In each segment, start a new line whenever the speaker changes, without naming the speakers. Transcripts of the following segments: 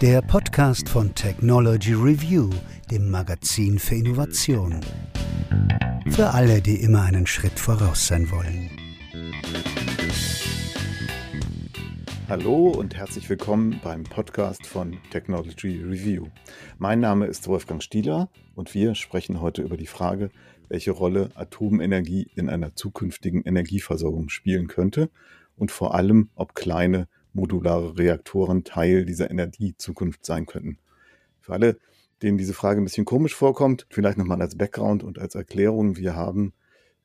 Der Podcast von Technology Review, dem Magazin für Innovation. Für alle, die immer einen Schritt voraus sein wollen.
Hallo und herzlich willkommen beim Podcast von Technology Review. Mein Name ist Wolfgang Stieler und wir sprechen heute über die Frage, welche Rolle Atomenergie in einer zukünftigen Energieversorgung spielen könnte und vor allem, ob kleine modulare Reaktoren Teil dieser Energiezukunft sein könnten. Für alle, denen diese Frage ein bisschen komisch vorkommt, vielleicht nochmal als Background und als Erklärung, wir haben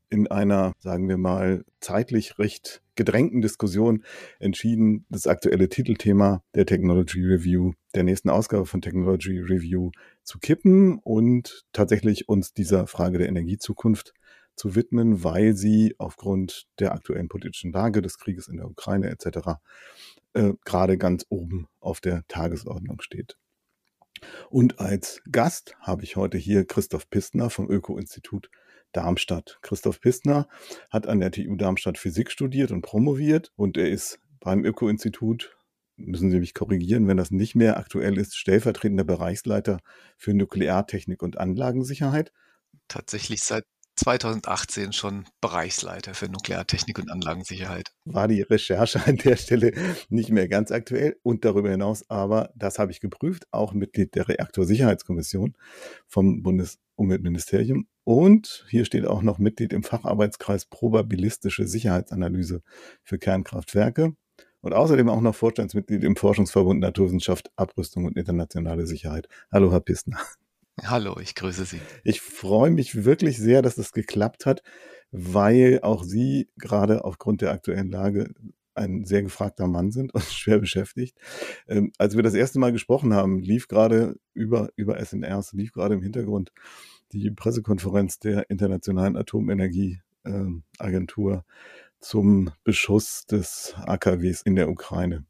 in einer, sagen wir mal, zeitlich recht gedrängten Diskussion entschieden, das aktuelle Titelthema der Technology Review, der nächsten Ausgabe von Technology Review zu kippen und tatsächlich uns dieser Frage der Energiezukunft zu widmen, weil sie aufgrund der aktuellen politischen Lage des Krieges in der Ukraine etc. Äh, gerade ganz oben auf der Tagesordnung steht. Und als Gast habe ich heute hier Christoph Pistner vom Öko-Institut Darmstadt. Christoph Pistner hat an der TU Darmstadt Physik studiert und promoviert und er ist beim Öko-Institut, müssen Sie mich korrigieren, wenn das nicht mehr aktuell ist, stellvertretender Bereichsleiter für Nukleartechnik und Anlagensicherheit.
Tatsächlich seit 2018 schon Bereichsleiter für Nukleartechnik und Anlagensicherheit.
War die Recherche an der Stelle nicht mehr ganz aktuell und darüber hinaus aber, das habe ich geprüft, auch Mitglied der Reaktorsicherheitskommission vom Bundesumweltministerium und hier steht auch noch Mitglied im Facharbeitskreis Probabilistische Sicherheitsanalyse für Kernkraftwerke und außerdem auch noch Vorstandsmitglied im Forschungsverbund Naturwissenschaft, Abrüstung und internationale Sicherheit. Hallo, Herr Pistner.
Hallo, ich grüße Sie.
Ich freue mich wirklich sehr, dass das geklappt hat, weil auch Sie gerade aufgrund der aktuellen Lage ein sehr gefragter Mann sind und schwer beschäftigt. Ähm, als wir das erste Mal gesprochen haben, lief gerade über, über SNRs, lief gerade im Hintergrund die Pressekonferenz der Internationalen Atomenergieagentur. Äh, zum Beschuss des AKWs in der Ukraine.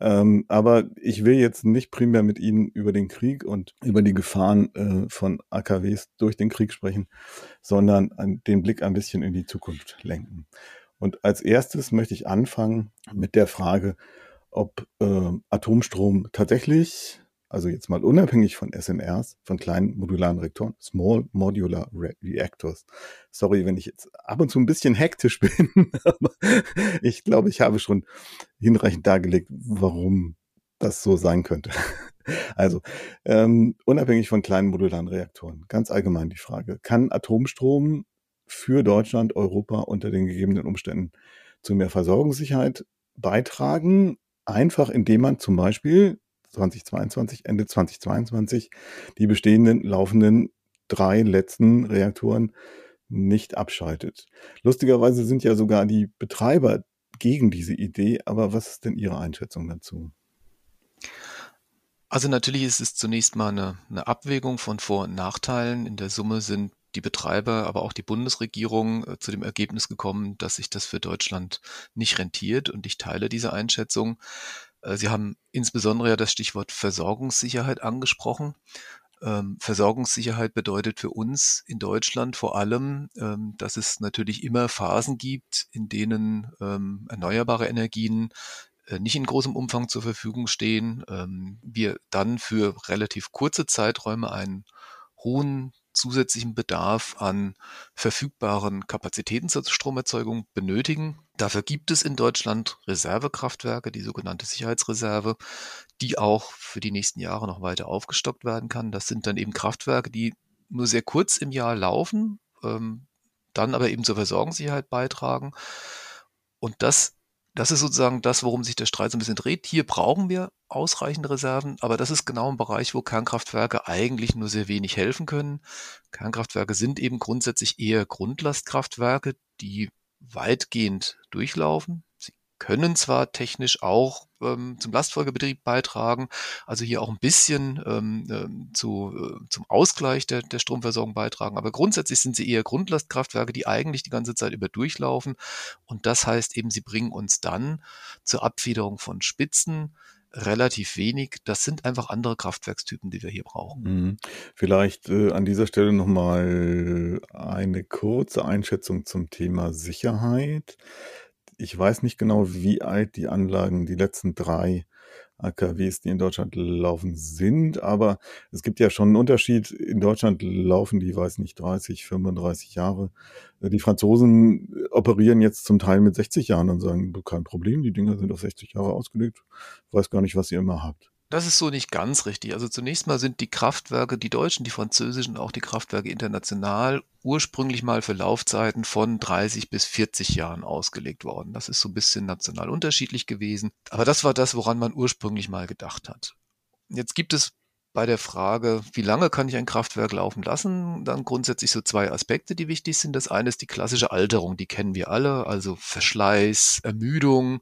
Ähm, aber ich will jetzt nicht primär mit Ihnen über den Krieg und über die Gefahren äh, von AKWs durch den Krieg sprechen, sondern an, den Blick ein bisschen in die Zukunft lenken. Und als erstes möchte ich anfangen mit der Frage, ob äh, Atomstrom tatsächlich also jetzt mal unabhängig von SMRs, von kleinen modularen Reaktoren, Small Modular Re Reactors. Sorry, wenn ich jetzt ab und zu ein bisschen hektisch bin, aber ich glaube, ich habe schon hinreichend dargelegt, warum das so sein könnte. Also, ähm, unabhängig von kleinen modularen Reaktoren, ganz allgemein die Frage, kann Atomstrom für Deutschland, Europa unter den gegebenen Umständen zu mehr Versorgungssicherheit beitragen, einfach indem man zum Beispiel 2022, Ende 2022 die bestehenden laufenden drei letzten Reaktoren nicht abschaltet. Lustigerweise sind ja sogar die Betreiber gegen diese Idee, aber was ist denn Ihre Einschätzung dazu?
Also natürlich ist es zunächst mal eine, eine Abwägung von Vor- und Nachteilen. In der Summe sind die Betreiber, aber auch die Bundesregierung äh, zu dem Ergebnis gekommen, dass sich das für Deutschland nicht rentiert und ich teile diese Einschätzung. Äh, Sie haben insbesondere ja das Stichwort Versorgungssicherheit angesprochen. Ähm, Versorgungssicherheit bedeutet für uns in Deutschland vor allem, ähm, dass es natürlich immer Phasen gibt, in denen ähm, erneuerbare Energien äh, nicht in großem Umfang zur Verfügung stehen. Wir dann für relativ kurze Zeiträume einen hohen zusätzlichen Bedarf an verfügbaren Kapazitäten zur Stromerzeugung benötigen. Dafür gibt es in Deutschland Reservekraftwerke, die sogenannte Sicherheitsreserve, die auch für die nächsten Jahre noch weiter aufgestockt werden kann. Das sind dann eben Kraftwerke, die nur sehr kurz im Jahr laufen, ähm, dann aber eben zur Versorgungssicherheit beitragen. Und das das ist sozusagen das, worum sich der Streit so ein bisschen dreht. Hier brauchen wir ausreichende Reserven, aber das ist genau ein Bereich, wo Kernkraftwerke eigentlich nur sehr wenig helfen können. Kernkraftwerke sind eben grundsätzlich eher Grundlastkraftwerke, die weitgehend durchlaufen. Können zwar technisch auch ähm, zum Lastfolgebetrieb beitragen, also hier auch ein bisschen ähm, ähm, zu, äh, zum Ausgleich der, der Stromversorgung beitragen, aber grundsätzlich sind sie eher Grundlastkraftwerke, die eigentlich die ganze Zeit über durchlaufen und das heißt eben, sie bringen uns dann zur Abfederung von Spitzen relativ wenig. Das sind einfach andere Kraftwerkstypen, die wir hier brauchen.
Mhm. Vielleicht äh, an dieser Stelle nochmal eine kurze Einschätzung zum Thema Sicherheit ich weiß nicht genau, wie alt die Anlagen, die letzten drei AKWs, die in Deutschland laufen, sind. Aber es gibt ja schon einen Unterschied. In Deutschland laufen die, weiß nicht, 30, 35 Jahre. Die Franzosen operieren jetzt zum Teil mit 60 Jahren und sagen, kein Problem, die Dinger sind auf 60 Jahre ausgelegt. weiß gar nicht, was ihr immer habt.
Das ist so nicht ganz richtig. Also zunächst mal sind die Kraftwerke, die deutschen, die französischen, auch die Kraftwerke international ursprünglich mal für Laufzeiten von 30 bis 40 Jahren ausgelegt worden. Das ist so ein bisschen national unterschiedlich gewesen. Aber das war das, woran man ursprünglich mal gedacht hat. Jetzt gibt es bei der Frage, wie lange kann ich ein Kraftwerk laufen lassen, dann grundsätzlich so zwei Aspekte, die wichtig sind. Das eine ist die klassische Alterung, die kennen wir alle, also Verschleiß, Ermüdung,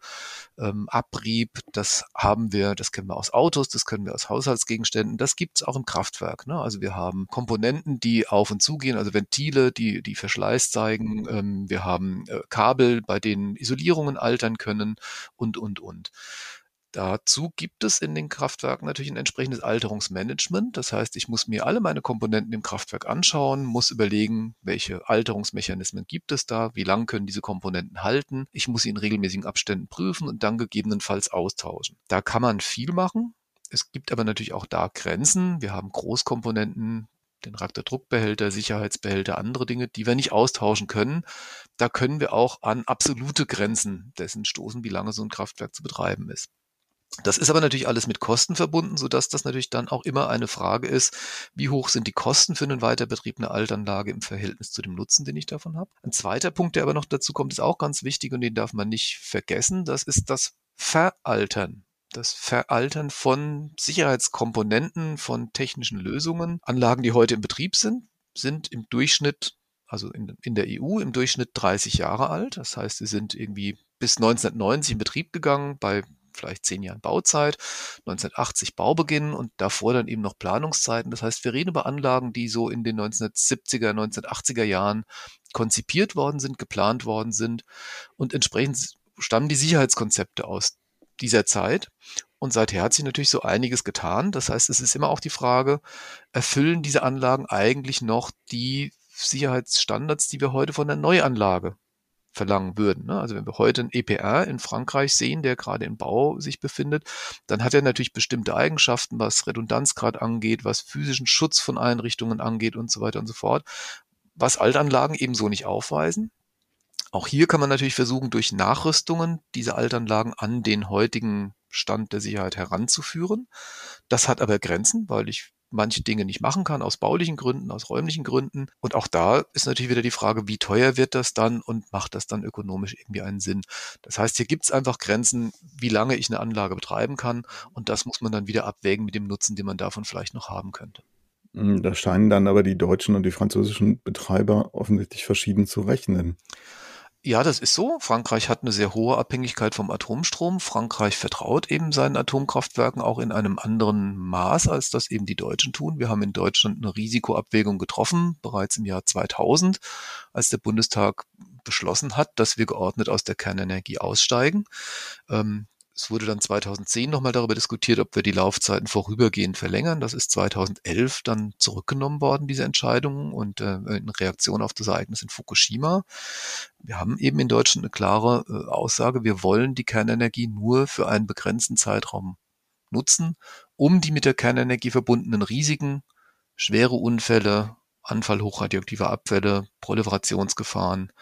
ähm, Abrieb, das haben wir, das kennen wir aus Autos, das können wir aus Haushaltsgegenständen, das gibt's auch im Kraftwerk. Ne? Also wir haben Komponenten, die auf und zugehen, also Ventile, die, die Verschleiß zeigen, ähm, wir haben äh, Kabel, bei denen Isolierungen altern können und, und, und. Dazu gibt es in den Kraftwerken natürlich ein entsprechendes Alterungsmanagement. Das heißt, ich muss mir alle meine Komponenten im Kraftwerk anschauen, muss überlegen, welche Alterungsmechanismen gibt es da, wie lang können diese Komponenten halten. Ich muss sie in regelmäßigen Abständen prüfen und dann gegebenenfalls austauschen. Da kann man viel machen. Es gibt aber natürlich auch da Grenzen. Wir haben Großkomponenten, den Reaktordruckbehälter, Sicherheitsbehälter, andere Dinge, die wir nicht austauschen können. Da können wir auch an absolute Grenzen dessen stoßen, wie lange so ein Kraftwerk zu betreiben ist. Das ist aber natürlich alles mit Kosten verbunden, so dass das natürlich dann auch immer eine Frage ist, wie hoch sind die Kosten für einen Weiterbetrieb einer Altanlage im Verhältnis zu dem Nutzen, den ich davon habe. Ein zweiter Punkt, der aber noch dazu kommt, ist auch ganz wichtig und den darf man nicht vergessen. Das ist das Veraltern. Das Veraltern von Sicherheitskomponenten, von technischen Lösungen. Anlagen, die heute im Betrieb sind, sind im Durchschnitt also in, in, der EU im Durchschnitt 30 Jahre alt. Das heißt, sie sind irgendwie bis 1990 in Betrieb gegangen. Bei vielleicht zehn Jahren Bauzeit, 1980 Baubeginn und davor dann eben noch Planungszeiten. Das heißt, wir reden über Anlagen, die so in den 1970er, 1980er Jahren konzipiert worden sind, geplant worden sind und entsprechend stammen die Sicherheitskonzepte aus dieser Zeit. Und seither hat sich natürlich so einiges getan. Das heißt, es ist immer auch die Frage, erfüllen diese Anlagen eigentlich noch die Sicherheitsstandards, die wir heute von der Neuanlage verlangen würden. Ne? Also wenn wir heute einen EPR in Frankreich sehen, der gerade im Bau sich befindet, dann hat er natürlich bestimmte Eigenschaften, was Redundanzgrad angeht, was physischen Schutz von Einrichtungen angeht und so weiter und so fort, was Altanlagen ebenso nicht aufweisen. Auch hier kann man natürlich versuchen, durch Nachrüstungen diese Altanlagen an den heutigen Stand der Sicherheit heranzuführen. Das hat aber Grenzen, weil ich manche Dinge nicht machen kann, aus baulichen Gründen, aus räumlichen Gründen. Und auch da ist natürlich wieder die Frage, wie teuer wird das dann und macht das dann ökonomisch irgendwie einen Sinn? Das heißt, hier gibt es einfach Grenzen, wie lange ich eine Anlage betreiben kann. Und das muss man dann wieder abwägen mit dem Nutzen, den man davon vielleicht noch haben könnte.
Hm, da scheinen dann aber die deutschen und die französischen Betreiber offensichtlich verschieden zu rechnen.
Ja, das ist so. Frankreich hat eine sehr hohe Abhängigkeit vom Atomstrom. Frankreich vertraut eben seinen Atomkraftwerken auch in einem anderen Maß, als das eben die Deutschen tun. Wir haben in Deutschland eine Risikoabwägung getroffen, bereits im Jahr 2000, als der Bundestag beschlossen hat, dass wir geordnet aus der Kernenergie aussteigen. Ähm, es wurde dann 2010 nochmal darüber diskutiert, ob wir die Laufzeiten vorübergehend verlängern. Das ist 2011 dann zurückgenommen worden, diese Entscheidung, und äh, in Reaktion auf das Ereignis in Fukushima. Wir haben eben in Deutschland eine klare äh, Aussage, wir wollen die Kernenergie nur für einen begrenzten Zeitraum nutzen, um die mit der Kernenergie verbundenen Risiken, schwere Unfälle, Anfall hochradioaktiver Abfälle, Proliferationsgefahren,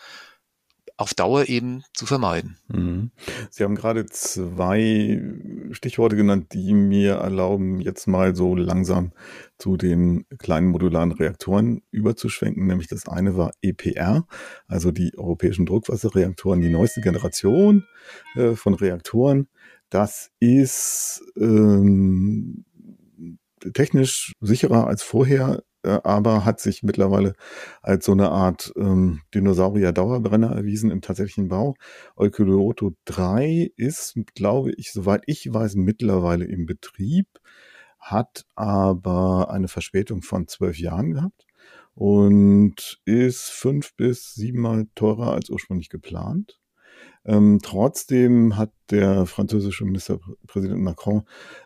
auf Dauer eben zu vermeiden.
Mhm. Sie haben gerade zwei Stichworte genannt, die mir erlauben, jetzt mal so langsam zu den kleinen modularen Reaktoren überzuschwenken. Nämlich das eine war EPR, also die europäischen Druckwasserreaktoren, die neueste Generation äh, von Reaktoren. Das ist ähm, technisch sicherer als vorher aber hat sich mittlerweile als so eine Art ähm, Dinosaurier-Dauerbrenner erwiesen im tatsächlichen Bau. Olkiluoto 3 ist, glaube ich, soweit ich weiß, mittlerweile im Betrieb, hat aber eine Verspätung von zwölf Jahren gehabt und ist fünf bis siebenmal teurer als ursprünglich geplant. Ähm, trotzdem hat der französische Ministerpräsident Macron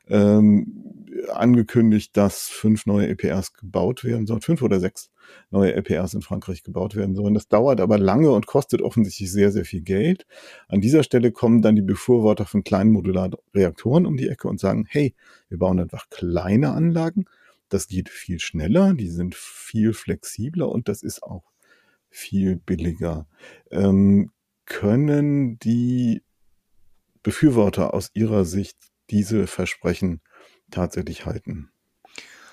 ähm, angekündigt, dass fünf neue EPRs gebaut werden sollen, fünf oder sechs neue EPRs in Frankreich gebaut werden sollen. Das dauert aber lange und kostet offensichtlich sehr, sehr viel Geld. An dieser Stelle kommen dann die Befürworter von kleinen Modularreaktoren um die Ecke und sagen, hey, wir bauen einfach kleine Anlagen. Das geht viel schneller, die sind viel flexibler und das ist auch viel billiger. Ähm, können die Befürworter aus ihrer Sicht diese Versprechen tatsächlich halten?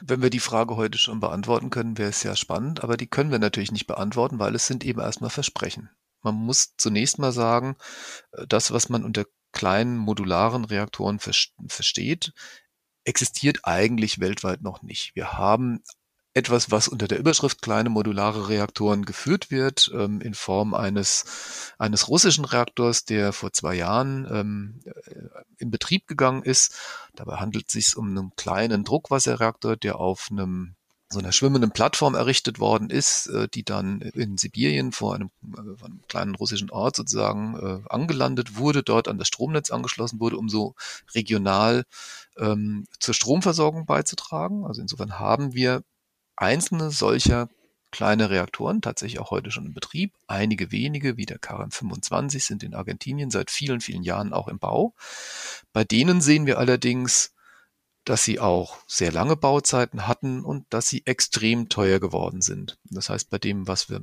Wenn wir die Frage heute schon beantworten können, wäre es sehr spannend, aber die können wir natürlich nicht beantworten, weil es sind eben erstmal Versprechen. Man muss zunächst mal sagen, äh, das, was man unter kleinen modularen Reaktoren versteht, existiert eigentlich weltweit noch nicht. Wir haben etwas, was unter der Überschrift kleine modulare Reaktoren geführt wird, ähm, in Form eines, eines russischen Reaktors, der vor zwei Jahren ähm, äh, in Betrieb gegangen ist. Dabei handelt es sich um einen kleinen Druckwasserreaktor, der auf einem so einer schwimmenden Plattform errichtet worden ist, äh, die dann in Sibirien vor einem, äh, einem kleinen russischen Ort sozusagen äh, angelandet wurde, dort an das Stromnetz angeschlossen wurde, um so regional ähm, zur Stromversorgung beizutragen. Also insofern haben wir einzelne solcher kleine Reaktoren tatsächlich auch heute schon in Betrieb. Einige wenige, wie der KRM25, sind in Argentinien seit vielen, vielen Jahren auch im Bau. Bei denen sehen wir allerdings, dass sie auch sehr lange Bauzeiten hatten und dass sie extrem teuer geworden sind. Das heißt, bei dem, was wir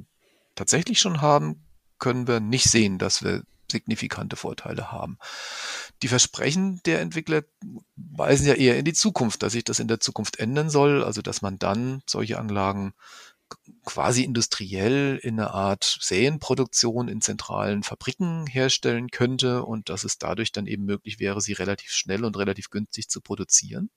tatsächlich schon haben, können wir nicht sehen, dass wir signifikante Vorteile haben. Die Versprechen der Entwickler weisen ja eher in die Zukunft, dass sich das in der Zukunft ändern soll, also dass man dann solche Anlagen quasi industriell in einer Art Säenproduktion in zentralen Fabriken herstellen könnte und dass es dadurch dann eben möglich wäre, sie relativ schnell und relativ günstig zu produzieren.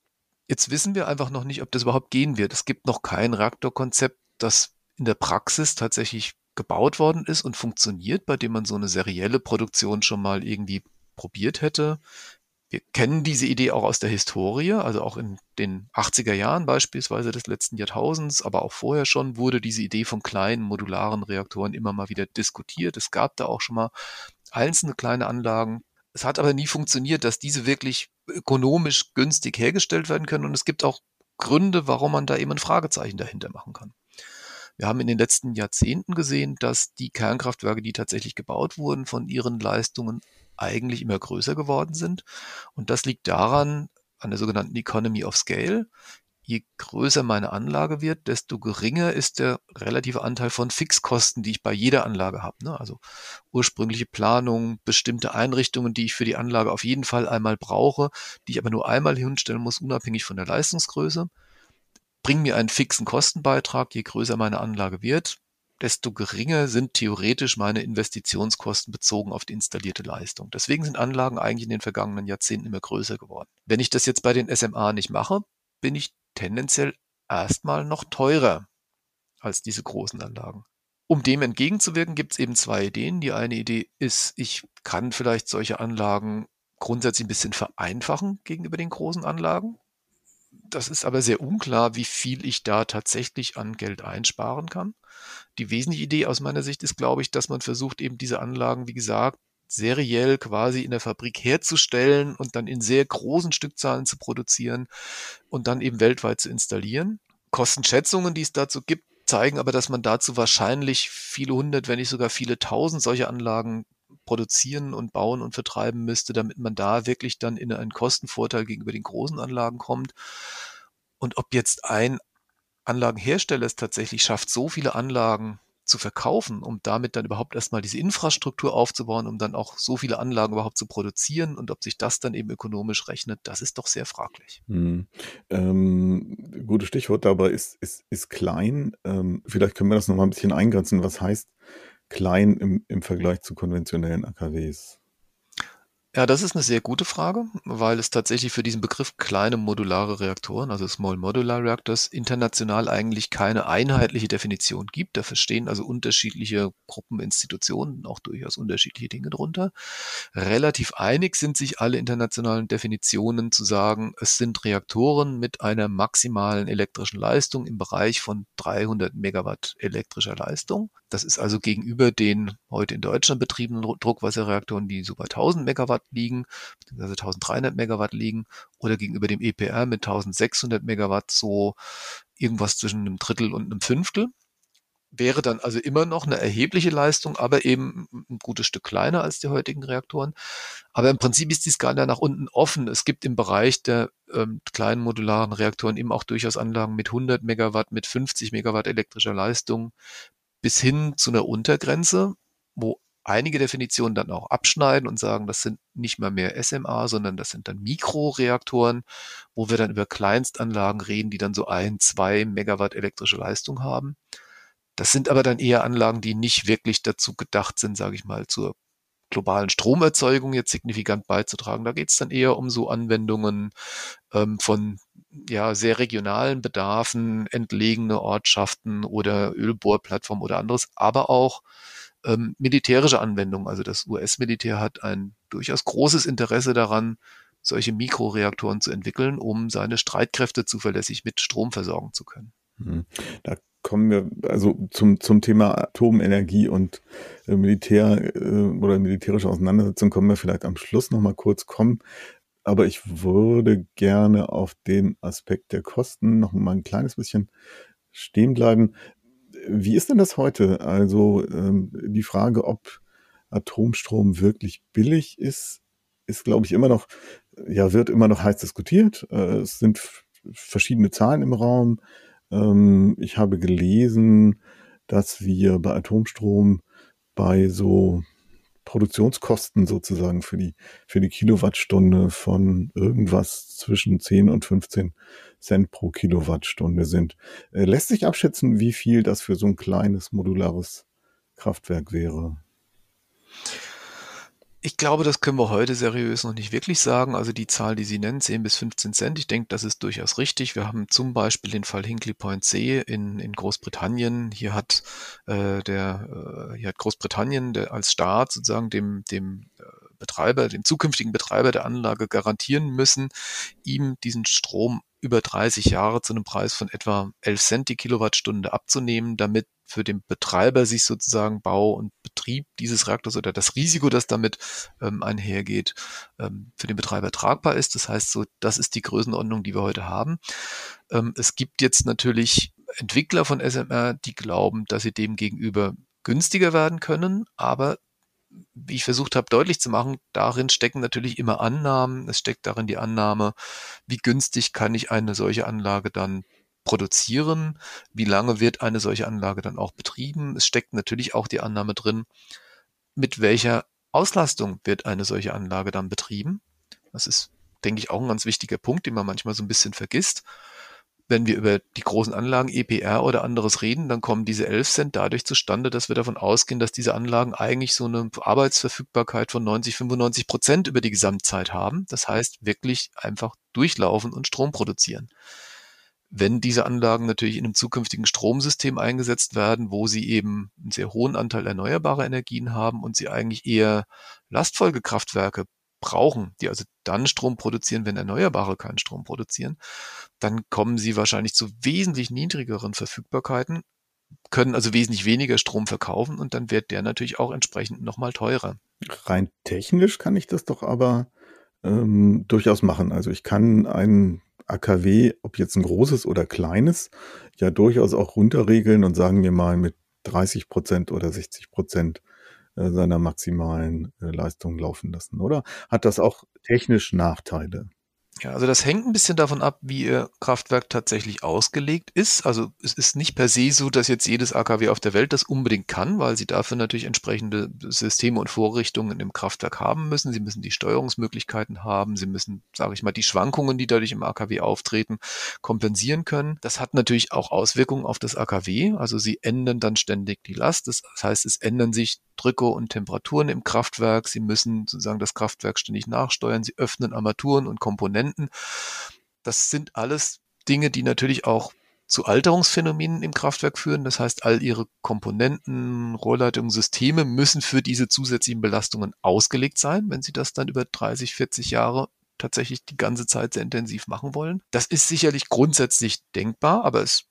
Jetzt wissen wir einfach noch nicht, ob das überhaupt gehen wird. Es gibt noch kein Reaktorkonzept, das in der Praxis tatsächlich gebaut worden ist und funktioniert, bei dem man so eine serielle Produktion schon mal irgendwie probiert hätte. Wir kennen diese Idee auch aus der Historie, also auch in den 80er Jahren beispielsweise des letzten Jahrtausends, aber auch vorher schon wurde diese Idee von kleinen modularen Reaktoren immer mal wieder diskutiert. Es gab da auch schon mal einzelne kleine Anlagen. Es hat aber nie funktioniert, dass diese wirklich ökonomisch günstig hergestellt werden können. Und es gibt auch Gründe, warum man da eben ein Fragezeichen dahinter machen kann. Wir haben in den letzten Jahrzehnten gesehen, dass die Kernkraftwerke, die tatsächlich gebaut wurden, von ihren Leistungen eigentlich immer größer geworden sind. Und das liegt daran, an der sogenannten Economy of Scale. Je größer meine Anlage wird, desto geringer ist der relative Anteil von Fixkosten, die ich bei jeder Anlage habe. Ne? Also ursprüngliche Planung, bestimmte Einrichtungen, die ich für die Anlage auf jeden Fall einmal brauche, die ich aber nur einmal hinstellen muss, unabhängig von der Leistungsgröße bringen mir einen fixen Kostenbeitrag, je größer meine Anlage wird, desto geringer sind theoretisch meine Investitionskosten bezogen auf die installierte Leistung. Deswegen sind Anlagen eigentlich in den vergangenen Jahrzehnten immer größer geworden. Wenn ich das jetzt bei den SMA nicht mache, bin ich tendenziell erstmal noch teurer als diese großen Anlagen. Um dem entgegenzuwirken, gibt es eben zwei Ideen. Die eine Idee ist, ich kann vielleicht solche Anlagen grundsätzlich ein bisschen vereinfachen gegenüber den großen Anlagen. Das ist aber sehr unklar, wie viel ich da tatsächlich an Geld einsparen kann. Die wesentliche Idee aus meiner Sicht ist, glaube ich, dass man versucht, eben diese Anlagen, wie gesagt, seriell quasi in der Fabrik herzustellen und dann in sehr großen Stückzahlen zu produzieren und dann eben weltweit zu installieren. Kostenschätzungen, die es dazu gibt, zeigen aber, dass man dazu wahrscheinlich viele hundert, wenn nicht sogar viele tausend solche Anlagen produzieren und bauen und vertreiben müsste, damit man da wirklich dann in einen Kostenvorteil gegenüber den großen Anlagen kommt. Und ob jetzt ein Anlagenhersteller es tatsächlich schafft, so viele Anlagen zu verkaufen, um damit dann überhaupt erstmal diese Infrastruktur aufzubauen, um dann auch so viele Anlagen überhaupt zu produzieren und ob sich das dann eben ökonomisch rechnet, das ist doch sehr fraglich.
Hm. Ähm, gutes Stichwort dabei ist, ist, ist klein. Ähm, vielleicht können wir das nochmal ein bisschen eingrenzen. Was heißt klein im, im Vergleich zu konventionellen AKWs?
Ja, das ist eine sehr gute Frage, weil es tatsächlich für diesen Begriff kleine modulare Reaktoren, also Small Modular Reactors, international eigentlich keine einheitliche Definition gibt. Da verstehen also unterschiedliche Gruppen, Institutionen auch durchaus unterschiedliche Dinge drunter. Relativ einig sind sich alle internationalen Definitionen zu sagen, es sind Reaktoren mit einer maximalen elektrischen Leistung im Bereich von 300 Megawatt elektrischer Leistung. Das ist also gegenüber den heute in Deutschland betriebenen Druckwasserreaktoren, die so bei 1000 Megawatt liegen, beziehungsweise 1300 Megawatt liegen, oder gegenüber dem EPR mit 1600 Megawatt so irgendwas zwischen einem Drittel und einem Fünftel wäre dann also immer noch eine erhebliche Leistung, aber eben ein gutes Stück kleiner als die heutigen Reaktoren. Aber im Prinzip ist die Skala nach unten offen. Es gibt im Bereich der ähm, kleinen modularen Reaktoren eben auch durchaus Anlagen mit 100 Megawatt, mit 50 Megawatt elektrischer Leistung bis hin zu einer Untergrenze, wo einige Definitionen dann auch abschneiden und sagen, das sind nicht mal mehr SMA, sondern das sind dann Mikroreaktoren, wo wir dann über Kleinstanlagen reden, die dann so ein, zwei Megawatt elektrische Leistung haben. Das sind aber dann eher Anlagen, die nicht wirklich dazu gedacht sind, sage ich mal, zur globalen Stromerzeugung jetzt signifikant beizutragen. Da geht es dann eher um so Anwendungen ähm, von ja, sehr regionalen Bedarfen, entlegene Ortschaften oder Ölbohrplattformen oder anderes, aber auch ähm, militärische Anwendungen. Also das US-Militär hat ein durchaus großes Interesse daran, solche Mikroreaktoren zu entwickeln, um seine Streitkräfte zuverlässig mit Strom versorgen zu können.
Hm. Da kommen wir also zum, zum Thema Atomenergie und äh, Militär äh, oder militärische Auseinandersetzung kommen wir vielleicht am Schluss nochmal kurz kommen. Aber ich würde gerne auf den Aspekt der Kosten noch mal ein kleines bisschen stehen bleiben. Wie ist denn das heute? Also ähm, die Frage, ob Atomstrom wirklich billig ist, ist, glaube ich, immer noch, ja, wird immer noch heiß diskutiert. Äh, es sind verschiedene Zahlen im Raum. Ähm, ich habe gelesen, dass wir bei Atomstrom bei so Produktionskosten sozusagen für die, für die Kilowattstunde von irgendwas zwischen 10 und 15 Cent pro Kilowattstunde sind. Äh, lässt sich abschätzen, wie viel das für so ein kleines modulares Kraftwerk wäre?
Ich glaube, das können wir heute seriös noch nicht wirklich sagen. Also die Zahl, die Sie nennen, 10 bis 15 Cent, ich denke, das ist durchaus richtig. Wir haben zum Beispiel den Fall Hinkley Point C in, in Großbritannien. Hier hat äh, der, äh, hier hat Großbritannien der, als Staat sozusagen dem, dem äh, Betreiber, dem zukünftigen Betreiber der Anlage garantieren müssen, ihm diesen Strom über 30 Jahre zu einem Preis von etwa 11 Cent die Kilowattstunde abzunehmen, damit für den Betreiber sich sozusagen Bau und Betrieb dieses Reaktors oder das Risiko, das damit ähm, einhergeht, ähm, für den Betreiber tragbar ist. Das heißt, so, das ist die Größenordnung, die wir heute haben. Ähm, es gibt jetzt natürlich Entwickler von SMR, die glauben, dass sie dem gegenüber günstiger werden können, aber wie ich versucht habe deutlich zu machen, darin stecken natürlich immer Annahmen. Es steckt darin die Annahme, wie günstig kann ich eine solche Anlage dann produzieren, wie lange wird eine solche Anlage dann auch betrieben. Es steckt natürlich auch die Annahme drin, mit welcher Auslastung wird eine solche Anlage dann betrieben. Das ist, denke ich, auch ein ganz wichtiger Punkt, den man manchmal so ein bisschen vergisst. Wenn wir über die großen Anlagen EPR oder anderes reden, dann kommen diese 11 Cent dadurch zustande, dass wir davon ausgehen, dass diese Anlagen eigentlich so eine Arbeitsverfügbarkeit von 90, 95 Prozent über die Gesamtzeit haben. Das heißt, wirklich einfach durchlaufen und Strom produzieren wenn diese Anlagen natürlich in einem zukünftigen Stromsystem eingesetzt werden, wo sie eben einen sehr hohen Anteil erneuerbarer Energien haben und sie eigentlich eher Lastfolgekraftwerke brauchen, die also dann Strom produzieren, wenn Erneuerbare keinen Strom produzieren, dann kommen sie wahrscheinlich zu wesentlich niedrigeren Verfügbarkeiten, können also wesentlich weniger Strom verkaufen und dann wird der natürlich auch entsprechend nochmal teurer.
Rein technisch kann ich das doch aber ähm, durchaus machen. Also ich kann einen AKW, ob jetzt ein großes oder kleines, ja durchaus auch runterregeln und sagen wir mal mit 30 Prozent oder 60 Prozent seiner maximalen äh, Leistung laufen lassen, oder? Hat das auch technisch Nachteile?
Ja, also das hängt ein bisschen davon ab, wie Ihr Kraftwerk tatsächlich ausgelegt ist. Also es ist nicht per se so, dass jetzt jedes AKW auf der Welt das unbedingt kann, weil Sie dafür natürlich entsprechende Systeme und Vorrichtungen im Kraftwerk haben müssen. Sie müssen die Steuerungsmöglichkeiten haben. Sie müssen, sage ich mal, die Schwankungen, die dadurch im AKW auftreten, kompensieren können. Das hat natürlich auch Auswirkungen auf das AKW. Also Sie ändern dann ständig die Last. Das heißt, es ändern sich Drücke und Temperaturen im Kraftwerk. Sie müssen sozusagen das Kraftwerk ständig nachsteuern. Sie öffnen Armaturen und Komponenten. Das sind alles Dinge, die natürlich auch zu Alterungsphänomenen im Kraftwerk führen. Das heißt, all ihre Komponenten, Rohrleitungssysteme müssen für diese zusätzlichen Belastungen ausgelegt sein, wenn sie das dann über 30, 40 Jahre tatsächlich die ganze Zeit sehr intensiv machen wollen. Das ist sicherlich grundsätzlich denkbar, aber es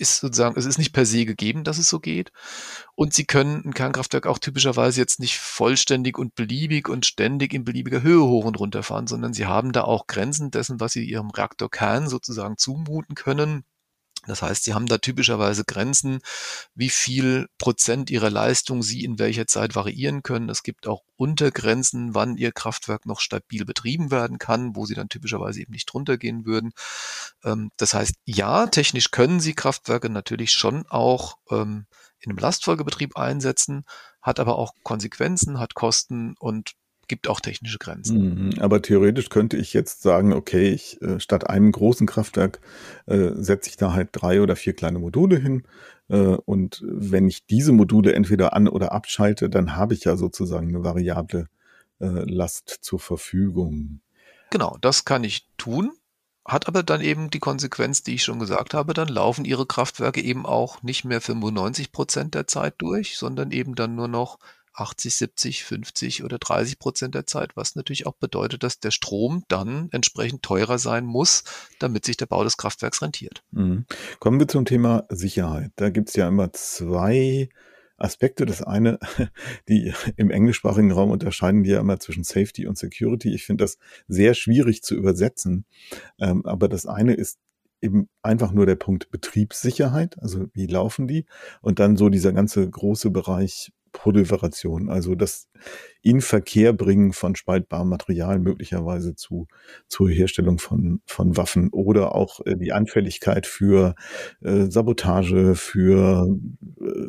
ist sozusagen, es ist nicht per se gegeben, dass es so geht. Und sie können ein Kernkraftwerk auch typischerweise jetzt nicht vollständig und beliebig und ständig in beliebiger Höhe hoch und runter fahren, sondern sie haben da auch Grenzen dessen, was sie ihrem Reaktorkern sozusagen zumuten können. Das heißt, sie haben da typischerweise Grenzen, wie viel Prozent ihrer Leistung sie in welcher Zeit variieren können. Es gibt auch Untergrenzen, wann ihr Kraftwerk noch stabil betrieben werden kann, wo sie dann typischerweise eben nicht drunter gehen würden. Ähm, das heißt, ja, technisch können sie Kraftwerke natürlich schon auch ähm, in einem Lastfolgebetrieb einsetzen, hat aber auch Konsequenzen, hat Kosten und gibt auch technische Grenzen.
Mhm, aber theoretisch könnte ich jetzt sagen, okay, ich, äh, statt einem großen Kraftwerk äh, setze ich da halt drei oder vier kleine Module hin. Äh, und wenn ich diese Module entweder an oder abschalte, dann habe ich ja sozusagen eine variable äh, Last zur Verfügung.
Genau, das kann ich tun hat aber dann eben die Konsequenz, die ich schon gesagt habe, dann laufen ihre Kraftwerke eben auch nicht mehr 95 Prozent der Zeit durch, sondern eben dann nur noch 80, 70, 50 oder 30 Prozent der Zeit, was natürlich auch bedeutet, dass der Strom dann entsprechend teurer sein muss, damit sich der Bau des Kraftwerks rentiert.
Mhm. Kommen wir zum Thema Sicherheit. Da gibt es ja immer zwei Aspekte. Das eine, die im englischsprachigen Raum unterscheiden die ja immer zwischen Safety und Security. Ich finde das sehr schwierig zu übersetzen. Ähm, aber das eine ist eben einfach nur der Punkt Betriebssicherheit, also wie laufen die? Und dann so dieser ganze große Bereich Proliferation, also das in Verkehr bringen von spaltbarem Material möglicherweise zu zur Herstellung von von Waffen oder auch äh, die Anfälligkeit für äh, Sabotage, für äh,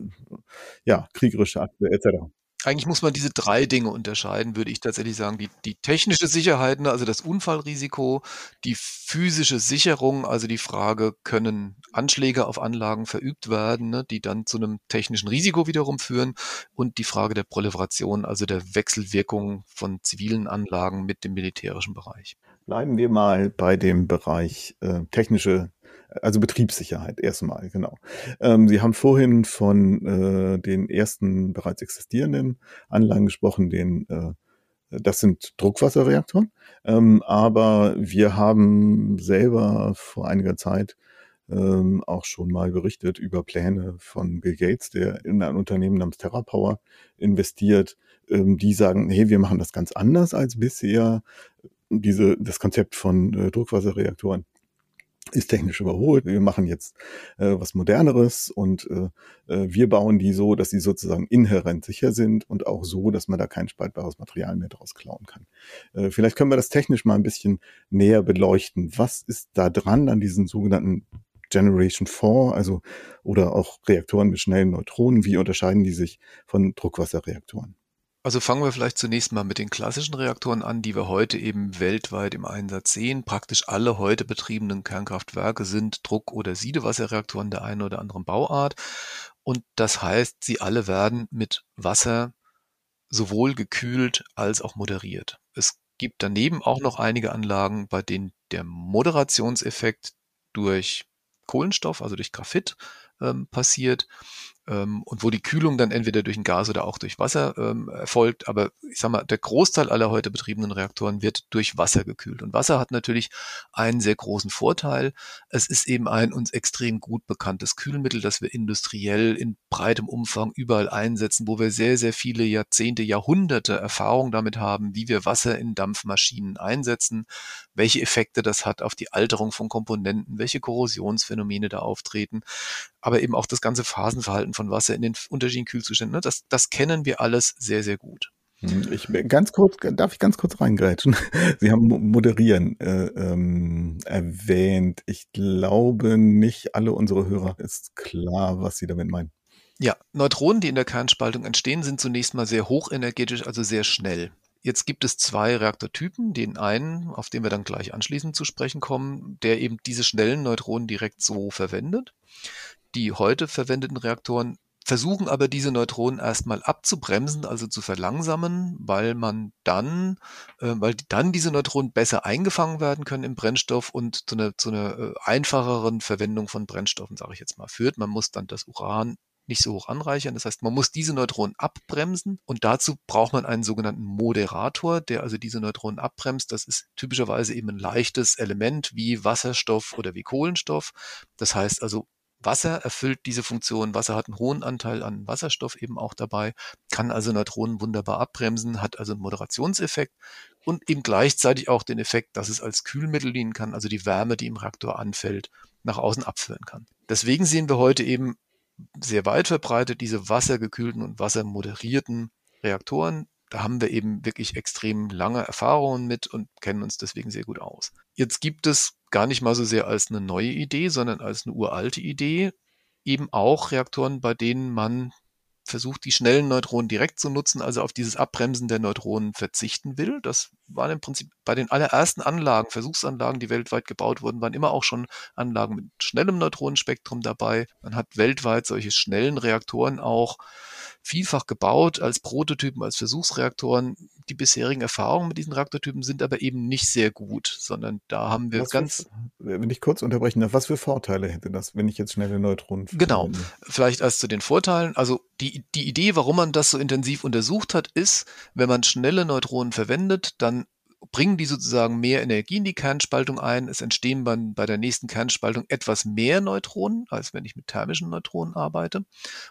ja kriegerische Akte etc
eigentlich muss man diese drei Dinge unterscheiden, würde ich tatsächlich sagen. Die, die technische Sicherheit, ne, also das Unfallrisiko, die physische Sicherung, also die Frage, können Anschläge auf Anlagen verübt werden, ne, die dann zu einem technischen Risiko wiederum führen und die Frage der Proliferation, also der Wechselwirkung von zivilen Anlagen mit dem militärischen Bereich.
Bleiben wir mal bei dem Bereich äh, technische also Betriebssicherheit erstmal, genau. Ähm, Sie haben vorhin von äh, den ersten bereits existierenden Anlagen gesprochen, den äh, das sind Druckwasserreaktoren. Ähm, aber wir haben selber vor einiger Zeit ähm, auch schon mal berichtet über Pläne von Bill Gates, der in ein Unternehmen namens TerraPower investiert. Ähm, die sagen, hey, wir machen das ganz anders als bisher. Diese, das Konzept von äh, Druckwasserreaktoren ist technisch überholt. Wir machen jetzt äh, was Moderneres und äh, äh, wir bauen die so, dass sie sozusagen inhärent sicher sind und auch so, dass man da kein spaltbares Material mehr draus klauen kann. Äh, vielleicht können wir das technisch mal ein bisschen näher beleuchten. Was ist da dran an diesen sogenannten Generation 4, also oder auch Reaktoren mit schnellen Neutronen? Wie unterscheiden die sich von Druckwasserreaktoren?
Also fangen wir vielleicht zunächst mal mit den klassischen Reaktoren an, die wir heute eben weltweit im Einsatz sehen. Praktisch alle heute betriebenen Kernkraftwerke sind Druck- oder Siedewasserreaktoren der einen oder anderen Bauart. Und das heißt, sie alle werden mit Wasser sowohl gekühlt als auch moderiert. Es gibt daneben auch noch einige Anlagen, bei denen der Moderationseffekt durch Kohlenstoff, also durch Graphit, ähm, passiert ähm, und wo die Kühlung dann entweder durch ein Gas oder auch durch Wasser ähm, erfolgt. Aber ich sag mal, der Großteil aller heute betriebenen Reaktoren wird durch Wasser gekühlt. Und Wasser hat natürlich einen sehr großen Vorteil. Es ist eben ein uns extrem gut bekanntes Kühlmittel, das wir industriell in breitem Umfang überall einsetzen, wo wir sehr, sehr viele Jahrzehnte, Jahrhunderte Erfahrung damit haben, wie wir Wasser in Dampfmaschinen einsetzen, welche Effekte das hat auf die Alterung von Komponenten, welche Korrosionsphänomene da auftreten, aber eben auch das ganze Phasenverhalten von Wasser in den unterschiedlichen Kühlzuständen. Ne? Das, das kennen wir alles sehr, sehr gut.
Hm, ich ganz kurz, darf ich ganz kurz reingrätschen? Sie haben moderieren äh, ähm, erwähnt. Ich glaube, nicht alle unsere Hörer ist klar, was Sie damit meinen.
Ja, Neutronen, die in der Kernspaltung entstehen, sind zunächst mal sehr hochenergetisch, also sehr schnell. Jetzt gibt es zwei Reaktortypen. Den einen, auf den wir dann gleich anschließend zu sprechen kommen, der eben diese schnellen Neutronen direkt so verwendet. Die heute verwendeten Reaktoren versuchen aber diese Neutronen erstmal abzubremsen, also zu verlangsamen, weil man dann, äh, weil dann diese Neutronen besser eingefangen werden können im Brennstoff und zu einer, zu einer äh, einfacheren Verwendung von Brennstoffen, sage ich jetzt mal, führt. Man muss dann das Uran nicht so hoch anreichern. Das heißt, man muss diese Neutronen abbremsen und dazu braucht man einen sogenannten Moderator, der also diese Neutronen abbremst. Das ist typischerweise eben ein leichtes Element wie Wasserstoff oder wie Kohlenstoff. Das heißt also, Wasser erfüllt diese Funktion. Wasser hat einen hohen Anteil an Wasserstoff eben auch dabei, kann also Neutronen wunderbar abbremsen, hat also einen Moderationseffekt und eben gleichzeitig auch den Effekt, dass es als Kühlmittel dienen kann, also die Wärme, die im Reaktor anfällt, nach außen abführen kann. Deswegen sehen wir heute eben sehr weit verbreitet diese wassergekühlten und wassermoderierten Reaktoren. Da haben wir eben wirklich extrem lange Erfahrungen mit und kennen uns deswegen sehr gut aus. Jetzt gibt es gar nicht mal so sehr als eine neue Idee, sondern als eine uralte Idee eben auch Reaktoren, bei denen man versucht, die schnellen Neutronen direkt zu nutzen, also auf dieses Abbremsen der Neutronen verzichten will. Das waren im Prinzip bei den allerersten Anlagen, Versuchsanlagen, die weltweit gebaut wurden, waren immer auch schon Anlagen mit schnellem Neutronenspektrum dabei. Man hat weltweit solche schnellen Reaktoren auch vielfach gebaut als Prototypen, als Versuchsreaktoren. Die bisherigen Erfahrungen mit diesen Reaktortypen sind aber eben nicht sehr gut, sondern da haben wir
was
ganz.
Für, wenn ich kurz unterbrechen darf, was für Vorteile hätte das, wenn ich jetzt schnelle Neutronen
Genau. Vielleicht erst zu den Vorteilen. Also die, die Idee, warum man das so intensiv untersucht hat, ist, wenn man schnelle Neutronen verwendet, dann bringen die sozusagen mehr Energie in die Kernspaltung ein. Es entstehen dann bei der nächsten Kernspaltung etwas mehr Neutronen, als wenn ich mit thermischen Neutronen arbeite.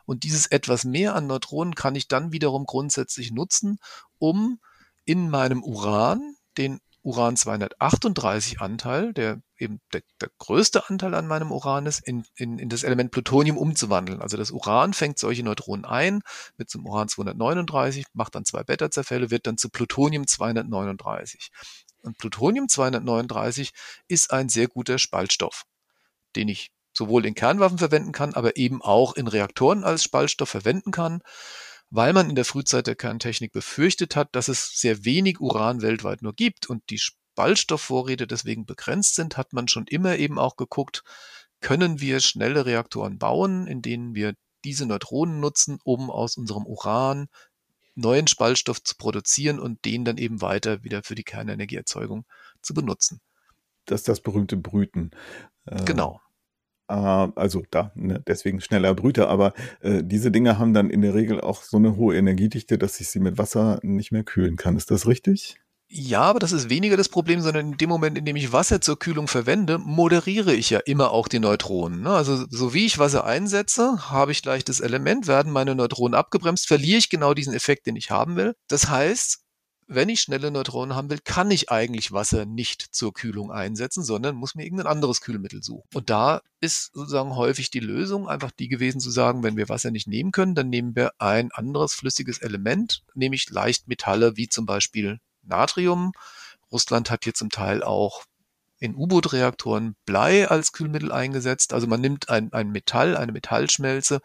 Und dieses etwas mehr an Neutronen kann ich dann wiederum grundsätzlich nutzen, um in meinem Uran den Uran-238-Anteil, der eben der, der, größte Anteil an meinem Uran ist, in, in, in das Element Plutonium umzuwandeln. Also das Uran fängt solche Neutronen ein mit zum Uran-239, macht dann zwei Beta-Zerfälle, wird dann zu Plutonium-239. Und Plutonium-239 ist ein sehr guter Spaltstoff, den ich sowohl in Kernwaffen verwenden kann, aber eben auch in Reaktoren als Spaltstoff verwenden kann weil man in der Frühzeit der Kerntechnik befürchtet hat, dass es sehr wenig Uran weltweit nur gibt und die Spaltstoffvorräte deswegen begrenzt sind, hat man schon immer eben auch geguckt, können wir schnelle Reaktoren bauen, in denen wir diese Neutronen nutzen, um aus unserem Uran neuen Spaltstoff zu produzieren und den dann eben weiter wieder für die Kernenergieerzeugung zu benutzen.
Das ist das berühmte Brüten.
Genau.
Äh, also da, ne, deswegen schneller Brüter, aber äh, diese Dinge haben dann in der Regel auch so eine hohe Energiedichte, dass ich sie mit Wasser nicht mehr kühlen kann. Ist das richtig?
Ja, aber das ist weniger das Problem, sondern in dem Moment, in dem ich Wasser zur Kühlung verwende, moderiere ich ja immer auch die Neutronen. Ne? Also so wie ich Wasser einsetze, habe ich gleich das Element, werden meine Neutronen abgebremst, verliere ich genau diesen Effekt, den ich haben will. Das heißt, wenn ich schnelle Neutronen haben will, kann ich eigentlich Wasser nicht zur Kühlung einsetzen, sondern muss mir irgendein anderes Kühlmittel suchen. Und da ist sozusagen häufig die Lösung einfach die gewesen zu sagen, wenn wir Wasser nicht nehmen können, dann nehmen wir ein anderes flüssiges Element, nämlich Leichtmetalle wie zum Beispiel Natrium. Russland hat hier zum Teil auch in U-Boot-Reaktoren Blei als Kühlmittel eingesetzt. Also man nimmt ein, ein Metall, eine Metallschmelze,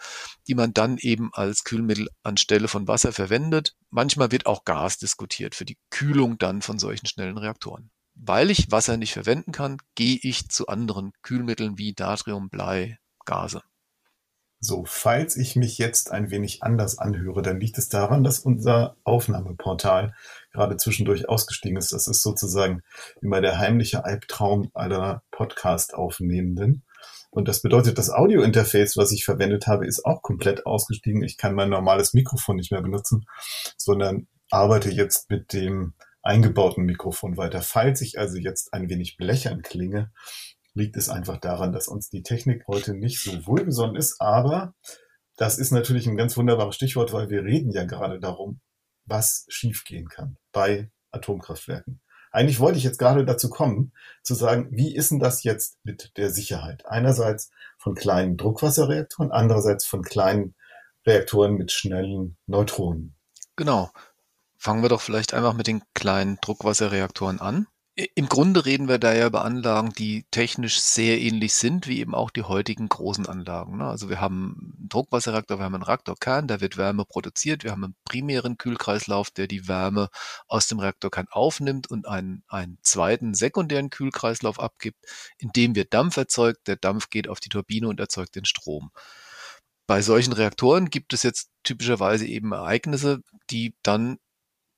die man dann eben als Kühlmittel anstelle von Wasser verwendet. Manchmal wird auch Gas diskutiert für die Kühlung dann von solchen schnellen Reaktoren. Weil ich Wasser nicht verwenden kann, gehe ich zu anderen Kühlmitteln wie Natrium, Blei, Gase.
So, falls ich mich jetzt ein wenig anders anhöre, dann liegt es daran, dass unser Aufnahmeportal gerade zwischendurch ausgestiegen ist. Das ist sozusagen immer der heimliche Albtraum aller Podcast-Aufnehmenden. Und das bedeutet, das Audio-Interface, was ich verwendet habe, ist auch komplett ausgestiegen. Ich kann mein normales Mikrofon nicht mehr benutzen, sondern arbeite jetzt mit dem eingebauten Mikrofon weiter. Falls ich also jetzt ein wenig blechern klinge, liegt es einfach daran, dass uns die Technik heute nicht so wohlgesonnen ist. Aber das ist natürlich ein ganz wunderbares Stichwort, weil wir reden ja gerade darum, was schiefgehen kann bei Atomkraftwerken. Eigentlich wollte ich jetzt gerade dazu kommen, zu sagen, wie ist denn das jetzt mit der Sicherheit? Einerseits von kleinen Druckwasserreaktoren, andererseits von kleinen Reaktoren mit schnellen Neutronen.
Genau. Fangen wir doch vielleicht einfach mit den kleinen Druckwasserreaktoren an. Im Grunde reden wir da ja über Anlagen, die technisch sehr ähnlich sind, wie eben auch die heutigen großen Anlagen. Ne? Also wir haben einen Druckwasserreaktor, wir haben einen Reaktorkern, da wird Wärme produziert, wir haben einen primären Kühlkreislauf, der die Wärme aus dem Reaktorkern aufnimmt und einen, einen zweiten sekundären Kühlkreislauf abgibt, in dem wird Dampf erzeugt, der Dampf geht auf die Turbine und erzeugt den Strom. Bei solchen Reaktoren gibt es jetzt typischerweise eben Ereignisse, die dann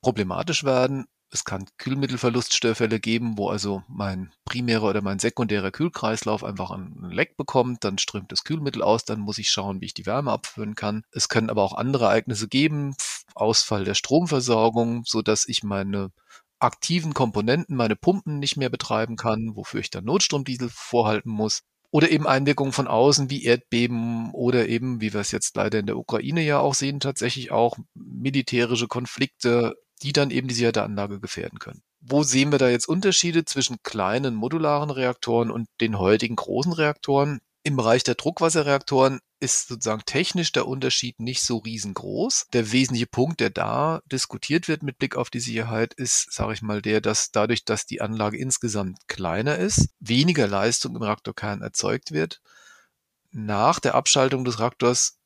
problematisch werden, es kann Kühlmittelverluststörfälle geben, wo also mein primärer oder mein sekundärer Kühlkreislauf einfach ein Leck bekommt, dann strömt das Kühlmittel aus, dann muss ich schauen, wie ich die Wärme abführen kann. Es können aber auch andere Ereignisse geben, Ausfall der Stromversorgung, so dass ich meine aktiven Komponenten, meine Pumpen nicht mehr betreiben kann, wofür ich dann Notstromdiesel vorhalten muss. oder eben Einwirkungen von außen wie Erdbeben oder eben, wie wir es jetzt leider in der Ukraine ja auch sehen, tatsächlich auch militärische Konflikte, die dann eben die Sicherheit der Anlage gefährden können. Wo sehen wir da jetzt Unterschiede zwischen kleinen modularen Reaktoren und den heutigen großen Reaktoren? Im Bereich der Druckwasserreaktoren ist sozusagen technisch der Unterschied nicht so riesengroß. Der wesentliche Punkt, der da diskutiert wird mit Blick auf die Sicherheit, ist, sage ich mal, der, dass dadurch, dass die Anlage insgesamt kleiner ist, weniger Leistung im Reaktorkern erzeugt wird. Nach der Abschaltung des Reaktors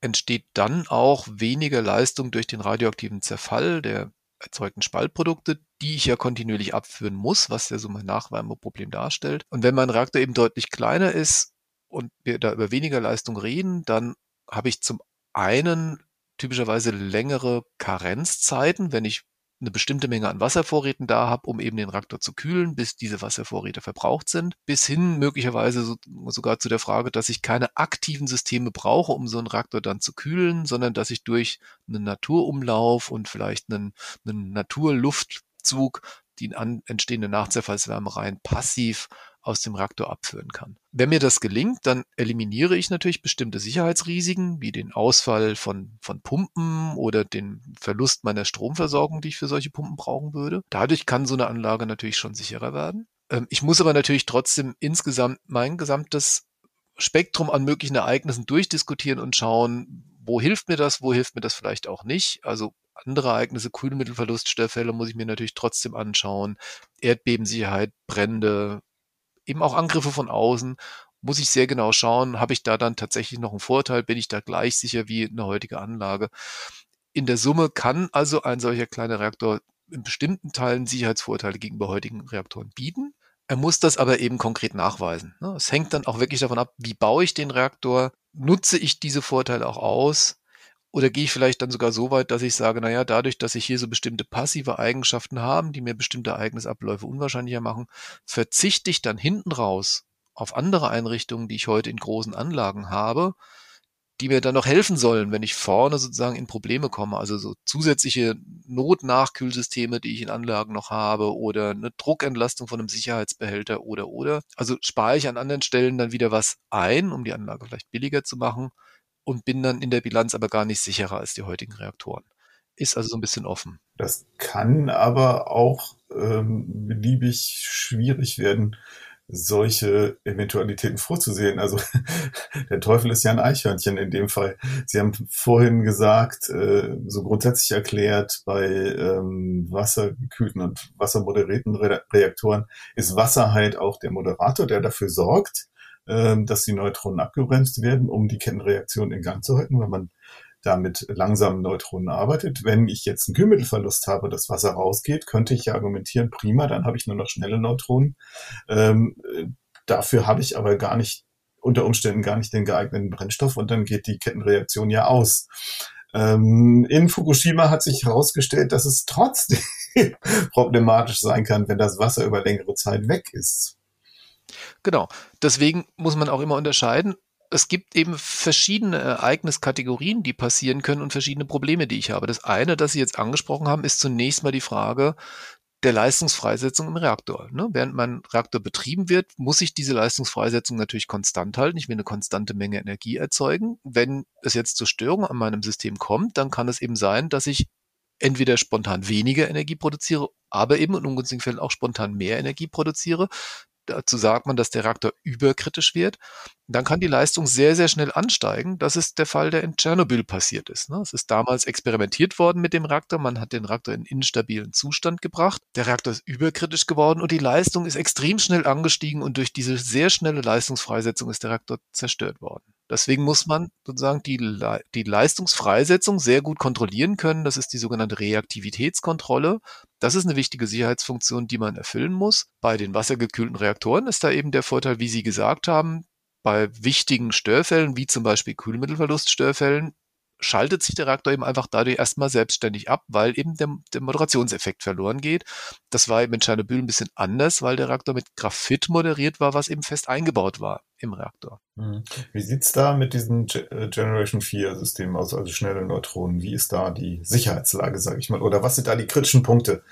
entsteht dann auch weniger Leistung durch den radioaktiven Zerfall der erzeugten Spaltprodukte, die ich ja kontinuierlich abführen muss, was ja so mein Nachwärmeproblem darstellt. Und wenn mein Reaktor eben deutlich kleiner ist, und wir da über weniger Leistung reden, dann habe ich zum einen typischerweise längere Karenzzeiten, wenn ich eine bestimmte Menge an Wasservorräten da habe, um eben den Reaktor zu kühlen, bis diese Wasservorräte verbraucht sind, bis hin möglicherweise so, sogar zu der Frage, dass ich keine aktiven Systeme brauche, um so einen Reaktor dann zu kühlen, sondern dass ich durch einen Naturumlauf und vielleicht einen, einen Naturluftzug die entstehende Nachzerfallswärme rein passiv aus dem Reaktor abführen kann. Wenn mir das gelingt, dann eliminiere ich natürlich bestimmte Sicherheitsrisiken, wie den Ausfall von, von Pumpen oder den Verlust meiner Stromversorgung, die ich für solche Pumpen brauchen würde. Dadurch kann so eine Anlage natürlich schon sicherer werden. Ähm, ich muss aber natürlich trotzdem insgesamt mein gesamtes Spektrum an möglichen Ereignissen durchdiskutieren und schauen, wo hilft mir das, wo hilft mir das vielleicht auch nicht. Also andere Ereignisse, Kühlmittelverlust, Störfälle muss ich mir natürlich trotzdem anschauen. Erdbebensicherheit, Brände, eben auch Angriffe von außen, muss ich sehr genau schauen, habe ich da dann tatsächlich noch einen Vorteil, bin ich da gleich sicher wie eine heutige Anlage. In der Summe kann also ein solcher kleiner Reaktor in bestimmten Teilen Sicherheitsvorteile gegenüber heutigen Reaktoren bieten. Er muss das aber eben konkret nachweisen. Ne? Es hängt dann auch wirklich davon ab, wie baue ich den Reaktor, nutze ich diese Vorteile auch aus oder gehe ich vielleicht dann sogar so weit, dass ich sage, naja, dadurch, dass ich hier so bestimmte passive Eigenschaften haben, die mir bestimmte Ereignisabläufe unwahrscheinlicher machen, verzichte ich dann hinten raus auf andere Einrichtungen, die ich heute in großen Anlagen habe, die mir dann noch helfen sollen, wenn ich vorne sozusagen in Probleme komme. Also so zusätzliche Notnachkühlsysteme, die ich in Anlagen noch habe oder eine Druckentlastung von einem Sicherheitsbehälter oder oder. Also spare ich an anderen Stellen dann wieder was ein, um die Anlage vielleicht billiger zu machen und bin dann in der Bilanz aber gar nicht sicherer als die heutigen Reaktoren. Ist also so ein bisschen offen.
Das kann aber auch ähm, beliebig schwierig werden, solche Eventualitäten vorzusehen. Also der Teufel ist ja ein Eichhörnchen in dem Fall. Sie haben vorhin gesagt, äh, so grundsätzlich erklärt, bei ähm, wassergekühlten und wassermoderierten Re Reaktoren ist Wasser halt auch der Moderator, der dafür sorgt, dass die Neutronen abgebremst werden, um die Kettenreaktion in Gang zu halten, weil man da mit langsamen Neutronen arbeitet. Wenn ich jetzt einen Kühlmittelverlust habe, das Wasser rausgeht, könnte ich ja argumentieren, prima, dann habe ich nur noch schnelle Neutronen. Ähm, dafür habe ich aber gar nicht, unter Umständen gar nicht den geeigneten Brennstoff und dann geht die Kettenreaktion ja aus. Ähm, in Fukushima hat sich herausgestellt, dass es trotzdem problematisch sein kann, wenn das Wasser über längere Zeit weg ist.
Genau. Deswegen muss man auch immer unterscheiden. Es gibt eben verschiedene Ereigniskategorien, die passieren können und verschiedene Probleme, die ich habe. Das eine, das Sie jetzt angesprochen haben, ist zunächst mal die Frage der Leistungsfreisetzung im Reaktor. Ne? Während mein Reaktor betrieben wird, muss ich diese Leistungsfreisetzung natürlich konstant halten. Ich will eine konstante Menge Energie erzeugen. Wenn es jetzt zur Störung an meinem System kommt, dann kann es eben sein, dass ich entweder spontan weniger Energie produziere, aber eben in ungünstigen Fällen auch spontan mehr Energie produziere dazu sagt man, dass der Reaktor überkritisch wird, dann kann die Leistung sehr, sehr schnell ansteigen. Das ist der Fall, der in Tschernobyl passiert ist. Ne? Es ist damals experimentiert worden mit dem Reaktor. Man hat den Reaktor in instabilen Zustand gebracht. Der Reaktor ist überkritisch geworden und die Leistung ist extrem schnell angestiegen und durch diese sehr schnelle Leistungsfreisetzung ist der Reaktor zerstört worden. Deswegen muss man sozusagen die, Le die Leistungsfreisetzung sehr gut kontrollieren können. Das ist die sogenannte Reaktivitätskontrolle. Das ist eine wichtige Sicherheitsfunktion, die man erfüllen muss. Bei den wassergekühlten Reaktoren ist da eben der Vorteil, wie Sie gesagt haben, bei wichtigen Störfällen, wie zum Beispiel Kühlmittelverluststörfällen, schaltet sich der Reaktor eben einfach dadurch erstmal selbstständig ab, weil eben der, der Moderationseffekt verloren geht. Das war eben in Tschernobyl ein bisschen anders, weil der Reaktor mit Graphit moderiert war, was eben fest eingebaut war. Im Reaktor.
Mhm. Wie sieht es da mit diesen äh, Generation 4 Systemen aus, also schnelle Neutronen? Wie ist da die Sicherheitslage, sage ich mal? Oder was sind da die kritischen Punkte?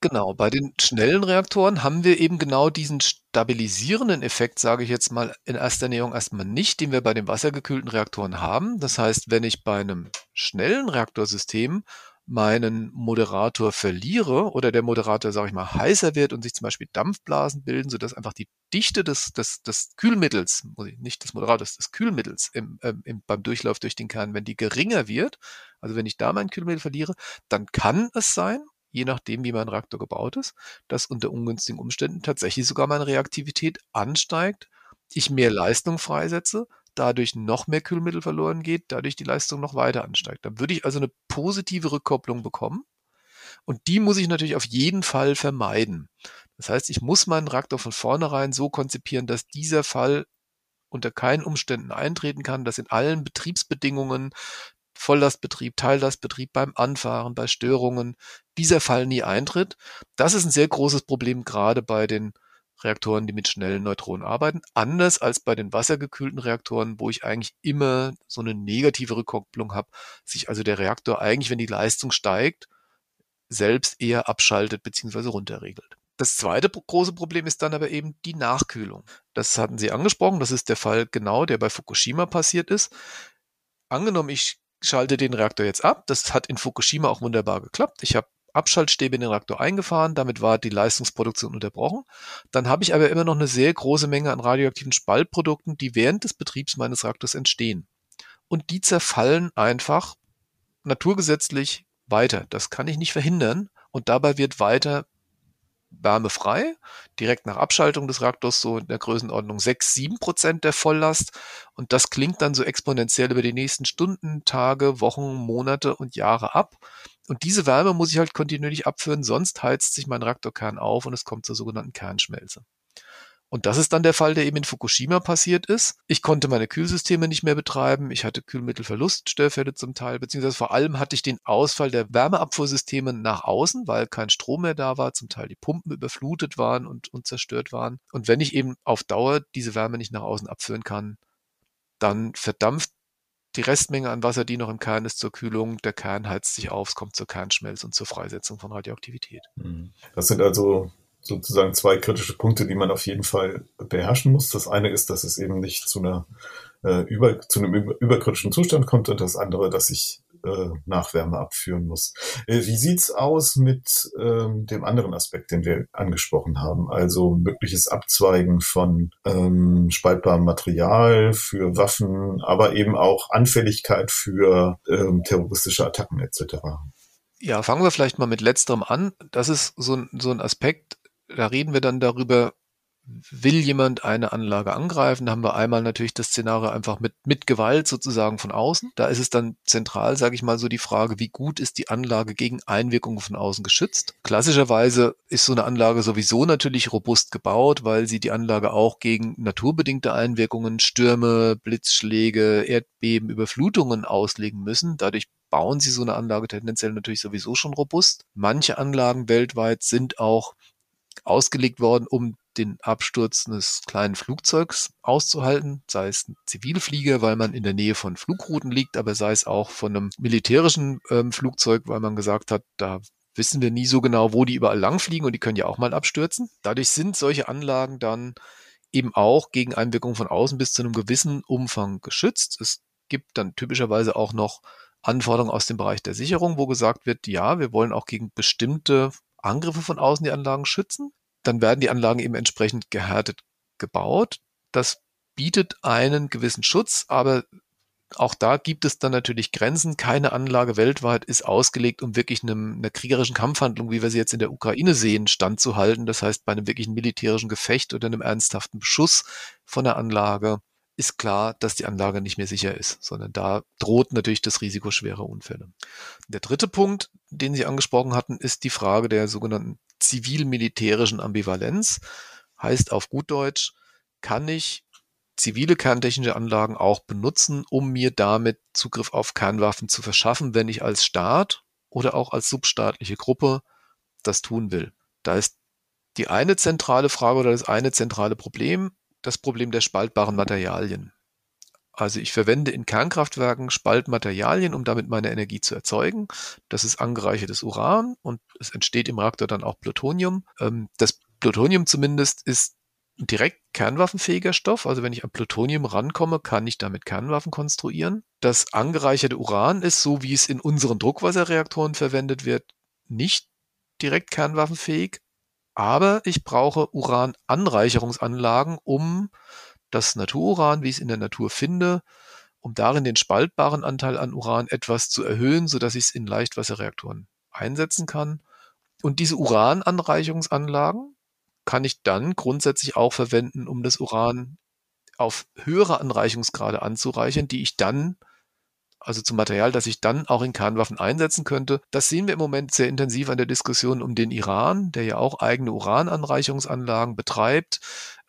Genau, bei den schnellen Reaktoren haben wir eben genau diesen stabilisierenden Effekt, sage ich jetzt mal in erster Näherung erstmal nicht, den wir bei den wassergekühlten Reaktoren haben. Das heißt, wenn ich bei einem schnellen Reaktorsystem meinen Moderator verliere oder der Moderator, sage ich mal, heißer wird und sich zum Beispiel Dampfblasen bilden, sodass einfach die Dichte des, des, des Kühlmittels, nicht des Moderators, des Kühlmittels im, ähm, im, beim Durchlauf durch den Kern, wenn die geringer wird, also wenn ich da mein Kühlmittel verliere, dann kann es sein, je nachdem, wie mein Reaktor gebaut ist, dass unter ungünstigen Umständen tatsächlich sogar meine Reaktivität ansteigt, ich mehr Leistung freisetze, dadurch noch mehr Kühlmittel verloren geht, dadurch die Leistung noch weiter ansteigt. Dann würde ich also eine positive Rückkopplung bekommen. Und die muss ich natürlich auf jeden Fall vermeiden. Das heißt, ich muss meinen Reaktor von vornherein so konzipieren, dass dieser Fall unter keinen Umständen eintreten kann, dass in allen Betriebsbedingungen, Volllastbetrieb, Teillastbetrieb, beim Anfahren, bei Störungen, dieser Fall nie eintritt. Das ist ein sehr großes Problem, gerade bei den Reaktoren, die mit schnellen Neutronen arbeiten. Anders als bei den wassergekühlten Reaktoren, wo ich eigentlich immer so eine negative Rückkopplung habe, sich also der Reaktor eigentlich, wenn die Leistung steigt, selbst eher abschaltet bzw. runterregelt. Das zweite große Problem ist dann aber eben die Nachkühlung. Das hatten Sie angesprochen. Das ist der Fall genau, der bei Fukushima passiert ist. Angenommen, ich schalte den Reaktor jetzt ab. Das hat in Fukushima auch wunderbar geklappt. Ich habe Abschaltstäbe in den Reaktor eingefahren, damit war die Leistungsproduktion unterbrochen. Dann habe ich aber immer noch eine sehr große Menge an radioaktiven Spaltprodukten, die während des Betriebs meines Reaktors entstehen. Und die zerfallen einfach naturgesetzlich weiter. Das kann ich nicht verhindern. Und dabei wird weiter wärmefrei, direkt nach Abschaltung des Reaktors so in der Größenordnung 6, 7 Prozent der Volllast. Und das klingt dann so exponentiell über die nächsten Stunden, Tage, Wochen, Monate und Jahre ab. Und diese Wärme muss ich halt kontinuierlich abführen, sonst heizt sich mein Reaktorkern auf und es kommt zur sogenannten Kernschmelze. Und das ist dann der Fall, der eben in Fukushima passiert ist. Ich konnte meine Kühlsysteme nicht mehr betreiben. Ich hatte Kühlmittelverlust, Störfälle zum Teil, beziehungsweise vor allem hatte ich den Ausfall der Wärmeabfuhrsysteme nach außen, weil kein Strom mehr da war, zum Teil die Pumpen überflutet waren und, und zerstört waren. Und wenn ich eben auf Dauer diese Wärme nicht nach außen abführen kann, dann verdampft die Restmenge an Wasser, die noch im Kern ist, zur Kühlung. Der Kern heizt sich auf, es kommt zur Kernschmelze und zur Freisetzung von Radioaktivität.
Hm. Das sind also sozusagen zwei kritische Punkte, die man auf jeden Fall beherrschen muss. Das eine ist, dass es eben nicht zu einer äh, über, zu einem über, überkritischen Zustand kommt und das andere, dass ich äh, Nachwärme abführen muss. Äh, wie sieht's aus mit ähm, dem anderen Aspekt, den wir angesprochen haben? Also mögliches Abzweigen von ähm, spaltbarem Material für Waffen, aber eben auch Anfälligkeit für ähm, terroristische Attacken etc.
Ja, fangen wir vielleicht mal mit letzterem an. Das ist so so ein Aspekt, da reden wir dann darüber, will jemand eine Anlage angreifen, da haben wir einmal natürlich das Szenario einfach mit, mit Gewalt sozusagen von außen. Da ist es dann zentral, sage ich mal, so die Frage, wie gut ist die Anlage gegen Einwirkungen von außen geschützt? Klassischerweise ist so eine Anlage sowieso natürlich robust gebaut, weil sie die Anlage auch gegen naturbedingte Einwirkungen, Stürme, Blitzschläge, Erdbeben, Überflutungen auslegen müssen. Dadurch bauen sie so eine Anlage tendenziell natürlich sowieso schon robust. Manche Anlagen weltweit sind auch ausgelegt worden, um den Absturz eines kleinen Flugzeugs auszuhalten, sei es ein Zivilflieger, weil man in der Nähe von Flugrouten liegt, aber sei es auch von einem militärischen ähm, Flugzeug, weil man gesagt hat, da wissen wir nie so genau, wo die überall langfliegen und die können ja auch mal abstürzen. Dadurch sind solche Anlagen dann eben auch gegen Einwirkungen von außen bis zu einem gewissen Umfang geschützt. Es gibt dann typischerweise auch noch Anforderungen aus dem Bereich der Sicherung, wo gesagt wird, ja, wir wollen auch gegen bestimmte Angriffe von außen die Anlagen schützen dann werden die Anlagen eben entsprechend gehärtet gebaut. Das bietet einen gewissen Schutz, aber auch da gibt es dann natürlich Grenzen. Keine Anlage weltweit ist ausgelegt, um wirklich einem, einer kriegerischen Kampfhandlung, wie wir sie jetzt in der Ukraine sehen, standzuhalten. Das heißt, bei einem wirklichen militärischen Gefecht oder einem ernsthaften Beschuss von der Anlage ist klar, dass die Anlage nicht mehr sicher ist, sondern da droht natürlich das Risiko schwerer Unfälle. Der dritte Punkt, den Sie angesprochen hatten, ist die Frage der sogenannten zivil-militärischen Ambivalenz. Heißt auf gut Deutsch, kann ich zivile kerntechnische Anlagen auch benutzen, um mir damit Zugriff auf Kernwaffen zu verschaffen, wenn ich als Staat oder auch als substaatliche Gruppe das tun will. Da ist die eine zentrale Frage oder das eine zentrale Problem, das Problem der spaltbaren Materialien. Also ich verwende in Kernkraftwerken Spaltmaterialien, um damit meine Energie zu erzeugen. Das ist angereichertes Uran und es entsteht im Reaktor dann auch Plutonium. Ähm, das Plutonium zumindest ist direkt kernwaffenfähiger Stoff. Also wenn ich an Plutonium rankomme, kann ich damit Kernwaffen konstruieren. Das angereicherte Uran ist, so wie es in unseren Druckwasserreaktoren verwendet wird, nicht direkt kernwaffenfähig. Aber ich brauche Urananreicherungsanlagen, um das Natururan, wie ich es in der Natur finde, um darin den spaltbaren Anteil an Uran etwas zu erhöhen, sodass ich es in Leichtwasserreaktoren einsetzen kann. Und diese Urananreicherungsanlagen kann ich dann grundsätzlich auch verwenden, um das Uran auf höhere Anreichungsgrade anzureichern, die ich dann also zum Material, das ich dann auch in Kernwaffen einsetzen könnte. Das sehen wir im Moment sehr intensiv an der Diskussion um den Iran, der ja auch eigene Urananreicherungsanlagen betreibt,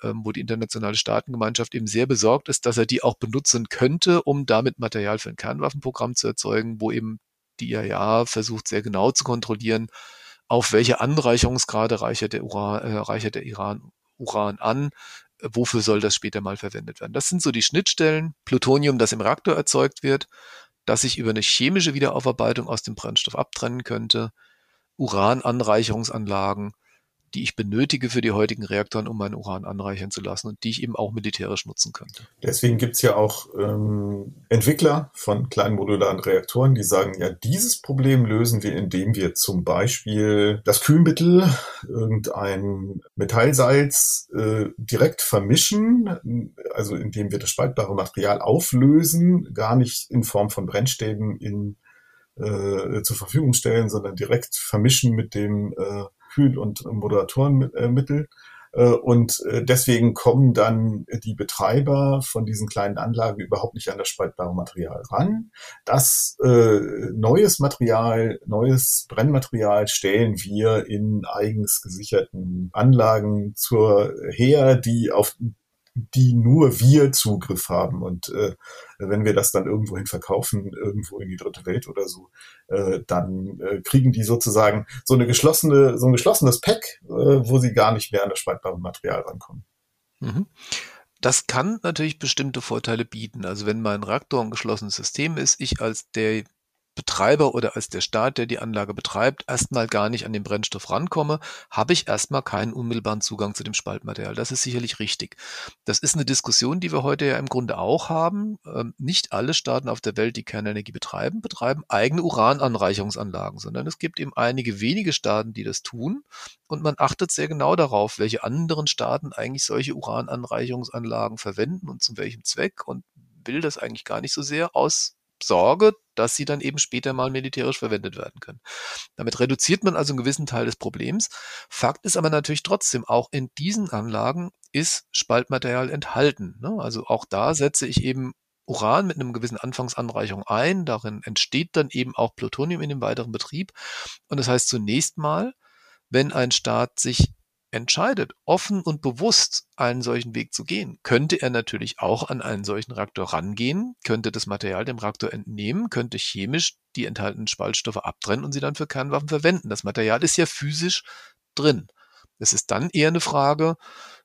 ähm, wo die internationale Staatengemeinschaft eben sehr besorgt ist, dass er die auch benutzen könnte, um damit Material für ein Kernwaffenprogramm zu erzeugen, wo eben die IAEA versucht, sehr genau zu kontrollieren, auf welche Anreicherungsgrade reichert der, Uran, äh, reichert der Iran Uran an, wofür soll das später mal verwendet werden. Das sind so die Schnittstellen, Plutonium, das im Reaktor erzeugt wird, das sich über eine chemische Wiederaufarbeitung aus dem Brennstoff abtrennen könnte, Urananreicherungsanlagen, die ich benötige für die heutigen Reaktoren, um mein Uran anreichern zu lassen und die ich eben auch militärisch nutzen könnte.
Deswegen gibt es ja auch ähm, Entwickler von kleinen modularen Reaktoren, die sagen, ja, dieses Problem lösen wir, indem wir zum Beispiel das Kühlmittel, irgendein Metallsalz äh, direkt vermischen, also indem wir das spaltbare Material auflösen, gar nicht in Form von Brennstäben in, äh, zur Verfügung stellen, sondern direkt vermischen mit dem äh, Kühl- und Moderatorenmittel. Äh, und äh, deswegen kommen dann die Betreiber von diesen kleinen Anlagen überhaupt nicht an das spaltbare Material ran. Das äh, neues Material, neues Brennmaterial stellen wir in eigens gesicherten Anlagen zur her, die auf die nur wir Zugriff haben. Und äh, wenn wir das dann irgendwohin verkaufen, irgendwo in die dritte Welt oder so, äh, dann äh, kriegen die sozusagen so eine geschlossene, so ein geschlossenes Pack, äh, wo sie gar nicht mehr an das spaltbare Material rankommen.
Mhm. Das kann natürlich bestimmte Vorteile bieten. Also wenn mein Reaktor ein geschlossenes System ist, ich als der Betreiber oder als der Staat, der die Anlage betreibt, erstmal gar nicht an den Brennstoff rankomme, habe ich erstmal keinen unmittelbaren Zugang zu dem Spaltmaterial. Das ist sicherlich richtig. Das ist eine Diskussion, die wir heute ja im Grunde auch haben. Ähm, nicht alle Staaten auf der Welt, die Kernenergie betreiben, betreiben eigene Urananreicherungsanlagen, sondern es gibt eben einige wenige Staaten, die das tun. Und man achtet sehr genau darauf, welche anderen Staaten eigentlich solche Urananreicherungsanlagen verwenden und zu welchem Zweck und will das eigentlich gar nicht so sehr aus Sorge, dass sie dann eben später mal militärisch verwendet werden können. Damit reduziert man also einen gewissen Teil des Problems. Fakt ist aber natürlich trotzdem, auch in diesen Anlagen ist Spaltmaterial enthalten. Ne? Also auch da setze ich eben Uran mit einem gewissen Anfangsanreichung ein. Darin entsteht dann eben auch Plutonium in dem weiteren Betrieb. Und das heißt zunächst mal, wenn ein Staat sich entscheidet, offen und bewusst einen solchen Weg zu gehen, könnte er natürlich auch an einen solchen Reaktor rangehen, könnte das Material dem Reaktor entnehmen, könnte chemisch die enthaltenen Spaltstoffe abtrennen und sie dann für Kernwaffen verwenden. Das Material ist ja physisch drin. Es ist dann eher eine Frage,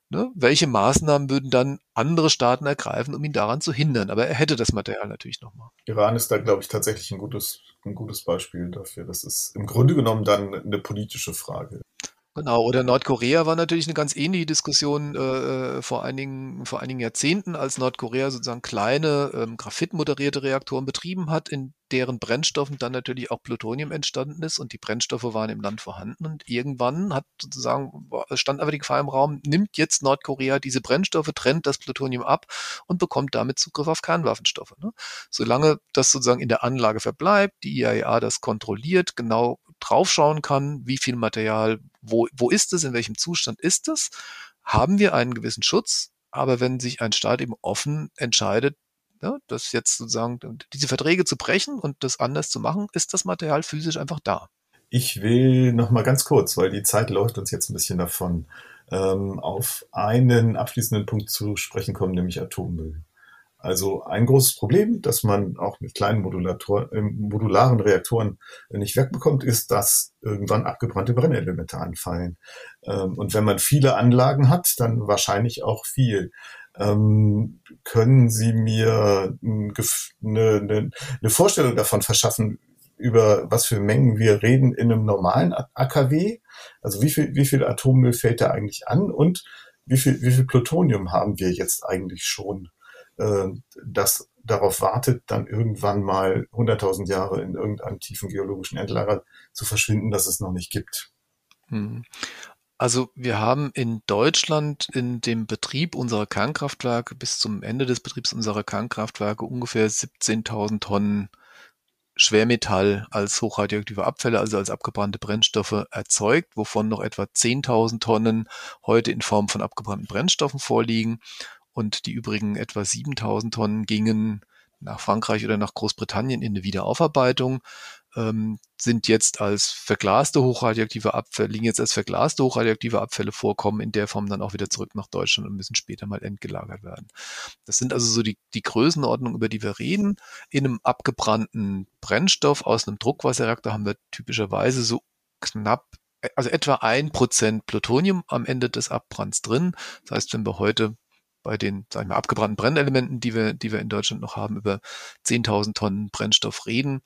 ne, welche Maßnahmen würden dann andere Staaten ergreifen, um ihn daran zu hindern. Aber er hätte das Material natürlich nochmal.
Iran ist da, glaube ich, tatsächlich ein gutes, ein gutes Beispiel dafür. Das ist im Grunde genommen dann eine politische Frage.
Genau, oder Nordkorea war natürlich eine ganz ähnliche Diskussion äh, äh, vor einigen, vor einigen Jahrzehnten, als Nordkorea sozusagen kleine ähm, graphitmoderierte Reaktoren betrieben hat, in deren Brennstoffen dann natürlich auch Plutonium entstanden ist und die Brennstoffe waren im Land vorhanden. Und irgendwann hat sozusagen, stand aber die Gefahr im Raum, nimmt jetzt Nordkorea diese Brennstoffe, trennt das Plutonium ab und bekommt damit Zugriff auf Kernwaffenstoffe. Ne? Solange das sozusagen in der Anlage verbleibt, die IAEA das kontrolliert, genau draufschauen kann, wie viel Material, wo, wo ist es, in welchem Zustand ist es, haben wir einen gewissen Schutz. Aber wenn sich ein Staat eben offen entscheidet, ja, das jetzt sozusagen diese Verträge zu brechen und das anders zu machen, ist das Material physisch einfach da.
Ich will noch mal ganz kurz, weil die Zeit läuft uns jetzt ein bisschen davon, ähm, auf einen abschließenden Punkt zu sprechen kommen, nämlich Atommüll. Also ein großes Problem, das man auch mit kleinen Modulator, äh, modularen Reaktoren nicht wegbekommt, ist, dass irgendwann abgebrannte Brennelemente anfallen. Ähm, und wenn man viele Anlagen hat, dann wahrscheinlich auch viel. Ähm, können Sie mir eine, eine, eine Vorstellung davon verschaffen, über was für Mengen wir reden in einem normalen AKW? Also wie viel, wie viel Atommüll fällt da eigentlich an und wie viel, wie viel Plutonium haben wir jetzt eigentlich schon, äh, das darauf wartet, dann irgendwann mal 100.000 Jahre in irgendeinem tiefen geologischen Endlager zu verschwinden, das es noch nicht gibt?
Hm. Also wir haben in Deutschland in dem Betrieb unserer Kernkraftwerke bis zum Ende des Betriebs unserer Kernkraftwerke ungefähr 17.000 Tonnen Schwermetall als hochradioaktive Abfälle, also als abgebrannte Brennstoffe erzeugt, wovon noch etwa 10.000 Tonnen heute in Form von abgebrannten Brennstoffen vorliegen und die übrigen etwa 7.000 Tonnen gingen nach Frankreich oder nach Großbritannien in eine Wiederaufarbeitung ähm, sind jetzt als verglaste hochradioaktive Abfälle, liegen jetzt als verglaste hochradioaktive Abfälle vorkommen, in der Form dann auch wieder zurück nach Deutschland und müssen später mal entgelagert werden. Das sind also so die, die Größenordnungen, über die wir reden. In einem abgebrannten Brennstoff aus einem Druckwasserreaktor haben wir typischerweise so knapp also etwa ein Prozent Plutonium am Ende des Abbrands drin. Das heißt, wenn wir heute bei den, sagen wir, abgebrannten Brennelementen, die wir, die wir in Deutschland noch haben, über 10.000 Tonnen Brennstoff reden,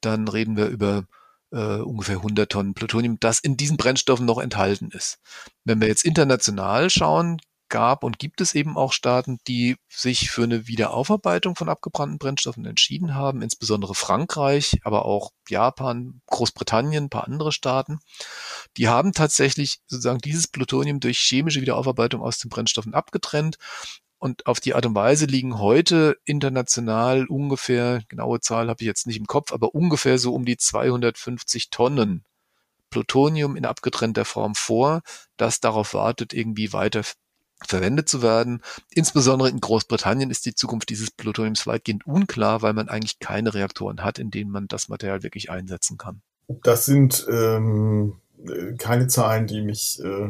dann reden wir über äh, ungefähr 100 Tonnen Plutonium, das in diesen Brennstoffen noch enthalten ist. Wenn wir jetzt international schauen, gab und gibt es eben auch Staaten, die sich für eine Wiederaufarbeitung von abgebrannten Brennstoffen entschieden haben, insbesondere Frankreich, aber auch Japan, Großbritannien, ein paar andere Staaten. Die haben tatsächlich sozusagen dieses Plutonium durch chemische Wiederaufarbeitung aus den Brennstoffen abgetrennt und auf die Art und Weise liegen heute international ungefähr, genaue Zahl habe ich jetzt nicht im Kopf, aber ungefähr so um die 250 Tonnen Plutonium in abgetrennter Form vor, das darauf wartet, irgendwie weiter verwendet zu werden. Insbesondere in Großbritannien ist die Zukunft dieses Plutoniums weitgehend unklar, weil man eigentlich keine Reaktoren hat, in denen man das Material wirklich einsetzen kann.
Das sind ähm, keine Zahlen, die mich äh,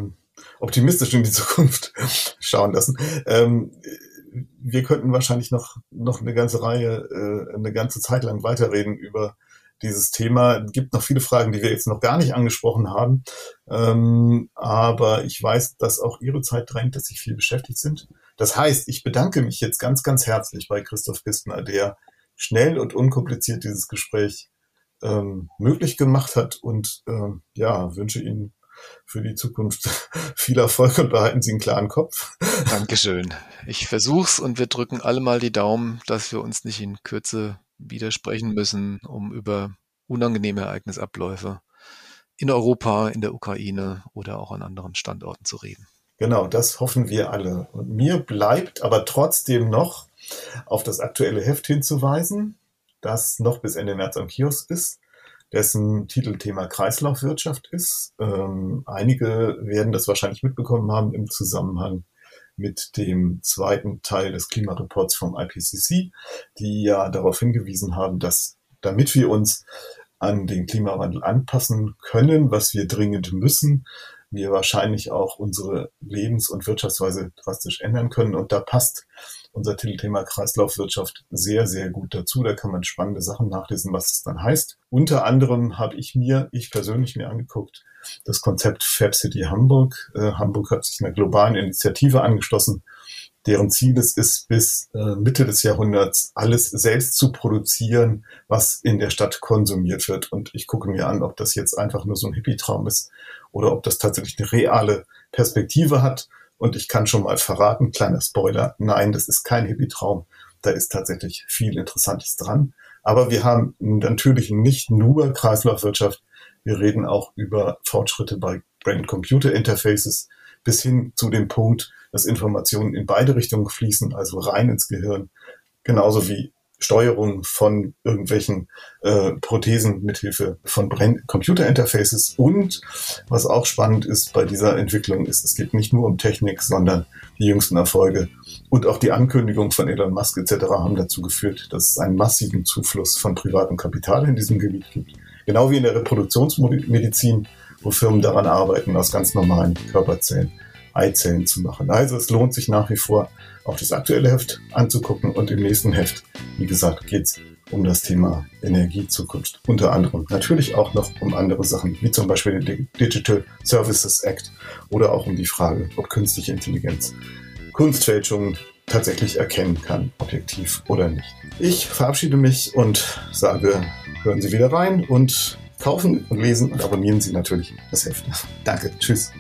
optimistisch in die Zukunft schauen lassen. Ähm, wir könnten wahrscheinlich noch, noch eine ganze Reihe, äh, eine ganze Zeit lang weiterreden über dieses Thema. Gibt noch viele Fragen, die wir jetzt noch gar nicht angesprochen haben. Ähm, aber ich weiß, dass auch Ihre Zeit drängt, dass Sie viel beschäftigt sind. Das heißt, ich bedanke mich jetzt ganz, ganz herzlich bei Christoph Pistner, der schnell und unkompliziert dieses Gespräch ähm, möglich gemacht hat und ähm, ja, wünsche Ihnen für die Zukunft viel Erfolg und behalten Sie einen klaren Kopf.
Dankeschön. Ich versuch's und wir drücken alle mal die Daumen, dass wir uns nicht in Kürze widersprechen müssen, um über unangenehme Ereignisabläufe in Europa, in der Ukraine oder auch an anderen Standorten zu reden.
Genau, das hoffen wir alle. Und mir bleibt aber trotzdem noch auf das aktuelle Heft hinzuweisen, das noch bis Ende März am Kiosk ist dessen Titelthema Kreislaufwirtschaft ist. Ähm, einige werden das wahrscheinlich mitbekommen haben im Zusammenhang mit dem zweiten Teil des Klimareports vom IPCC, die ja darauf hingewiesen haben, dass damit wir uns an den Klimawandel anpassen können, was wir dringend müssen, wir wahrscheinlich auch unsere Lebens- und Wirtschaftsweise drastisch ändern können. Und da passt unser Titelthema Kreislaufwirtschaft sehr, sehr gut dazu. Da kann man spannende Sachen nachlesen, was das dann heißt. Unter anderem habe ich mir, ich persönlich mir angeguckt, das Konzept Fab City Hamburg. Äh, Hamburg hat sich einer globalen Initiative angeschlossen, deren Ziel es ist, bis äh, Mitte des Jahrhunderts alles selbst zu produzieren, was in der Stadt konsumiert wird. Und ich gucke mir an, ob das jetzt einfach nur so ein Hippie-Traum ist oder ob das tatsächlich eine reale Perspektive hat. Und ich kann schon mal verraten, kleiner Spoiler, nein, das ist kein Hippie-Traum. Da ist tatsächlich viel Interessantes dran. Aber wir haben natürlich nicht nur Kreislaufwirtschaft. Wir reden auch über Fortschritte bei Brain-Computer-Interfaces bis hin zu dem Punkt, dass Informationen in beide Richtungen fließen, also rein ins Gehirn, genauso wie Steuerung von irgendwelchen äh, Prothesen mithilfe von Computer-Interfaces. Und was auch spannend ist bei dieser Entwicklung ist, es geht nicht nur um Technik, sondern die jüngsten Erfolge und auch die Ankündigung von Elon Musk etc. haben dazu geführt, dass es einen massiven Zufluss von privatem Kapital in diesem Gebiet gibt. Genau wie in der Reproduktionsmedizin, wo Firmen daran arbeiten, aus ganz normalen Körperzellen Eizellen zu machen. Also es lohnt sich nach wie vor, auch das aktuelle Heft anzugucken und im nächsten Heft, wie gesagt, geht es um das Thema Energiezukunft. Unter anderem natürlich auch noch um andere Sachen, wie zum Beispiel den Digital Services Act oder auch um die Frage, ob künstliche Intelligenz Kunstfälschungen tatsächlich erkennen kann, objektiv oder nicht. Ich verabschiede mich und sage, hören Sie wieder rein und kaufen und lesen und abonnieren Sie natürlich das Heft. Danke, tschüss.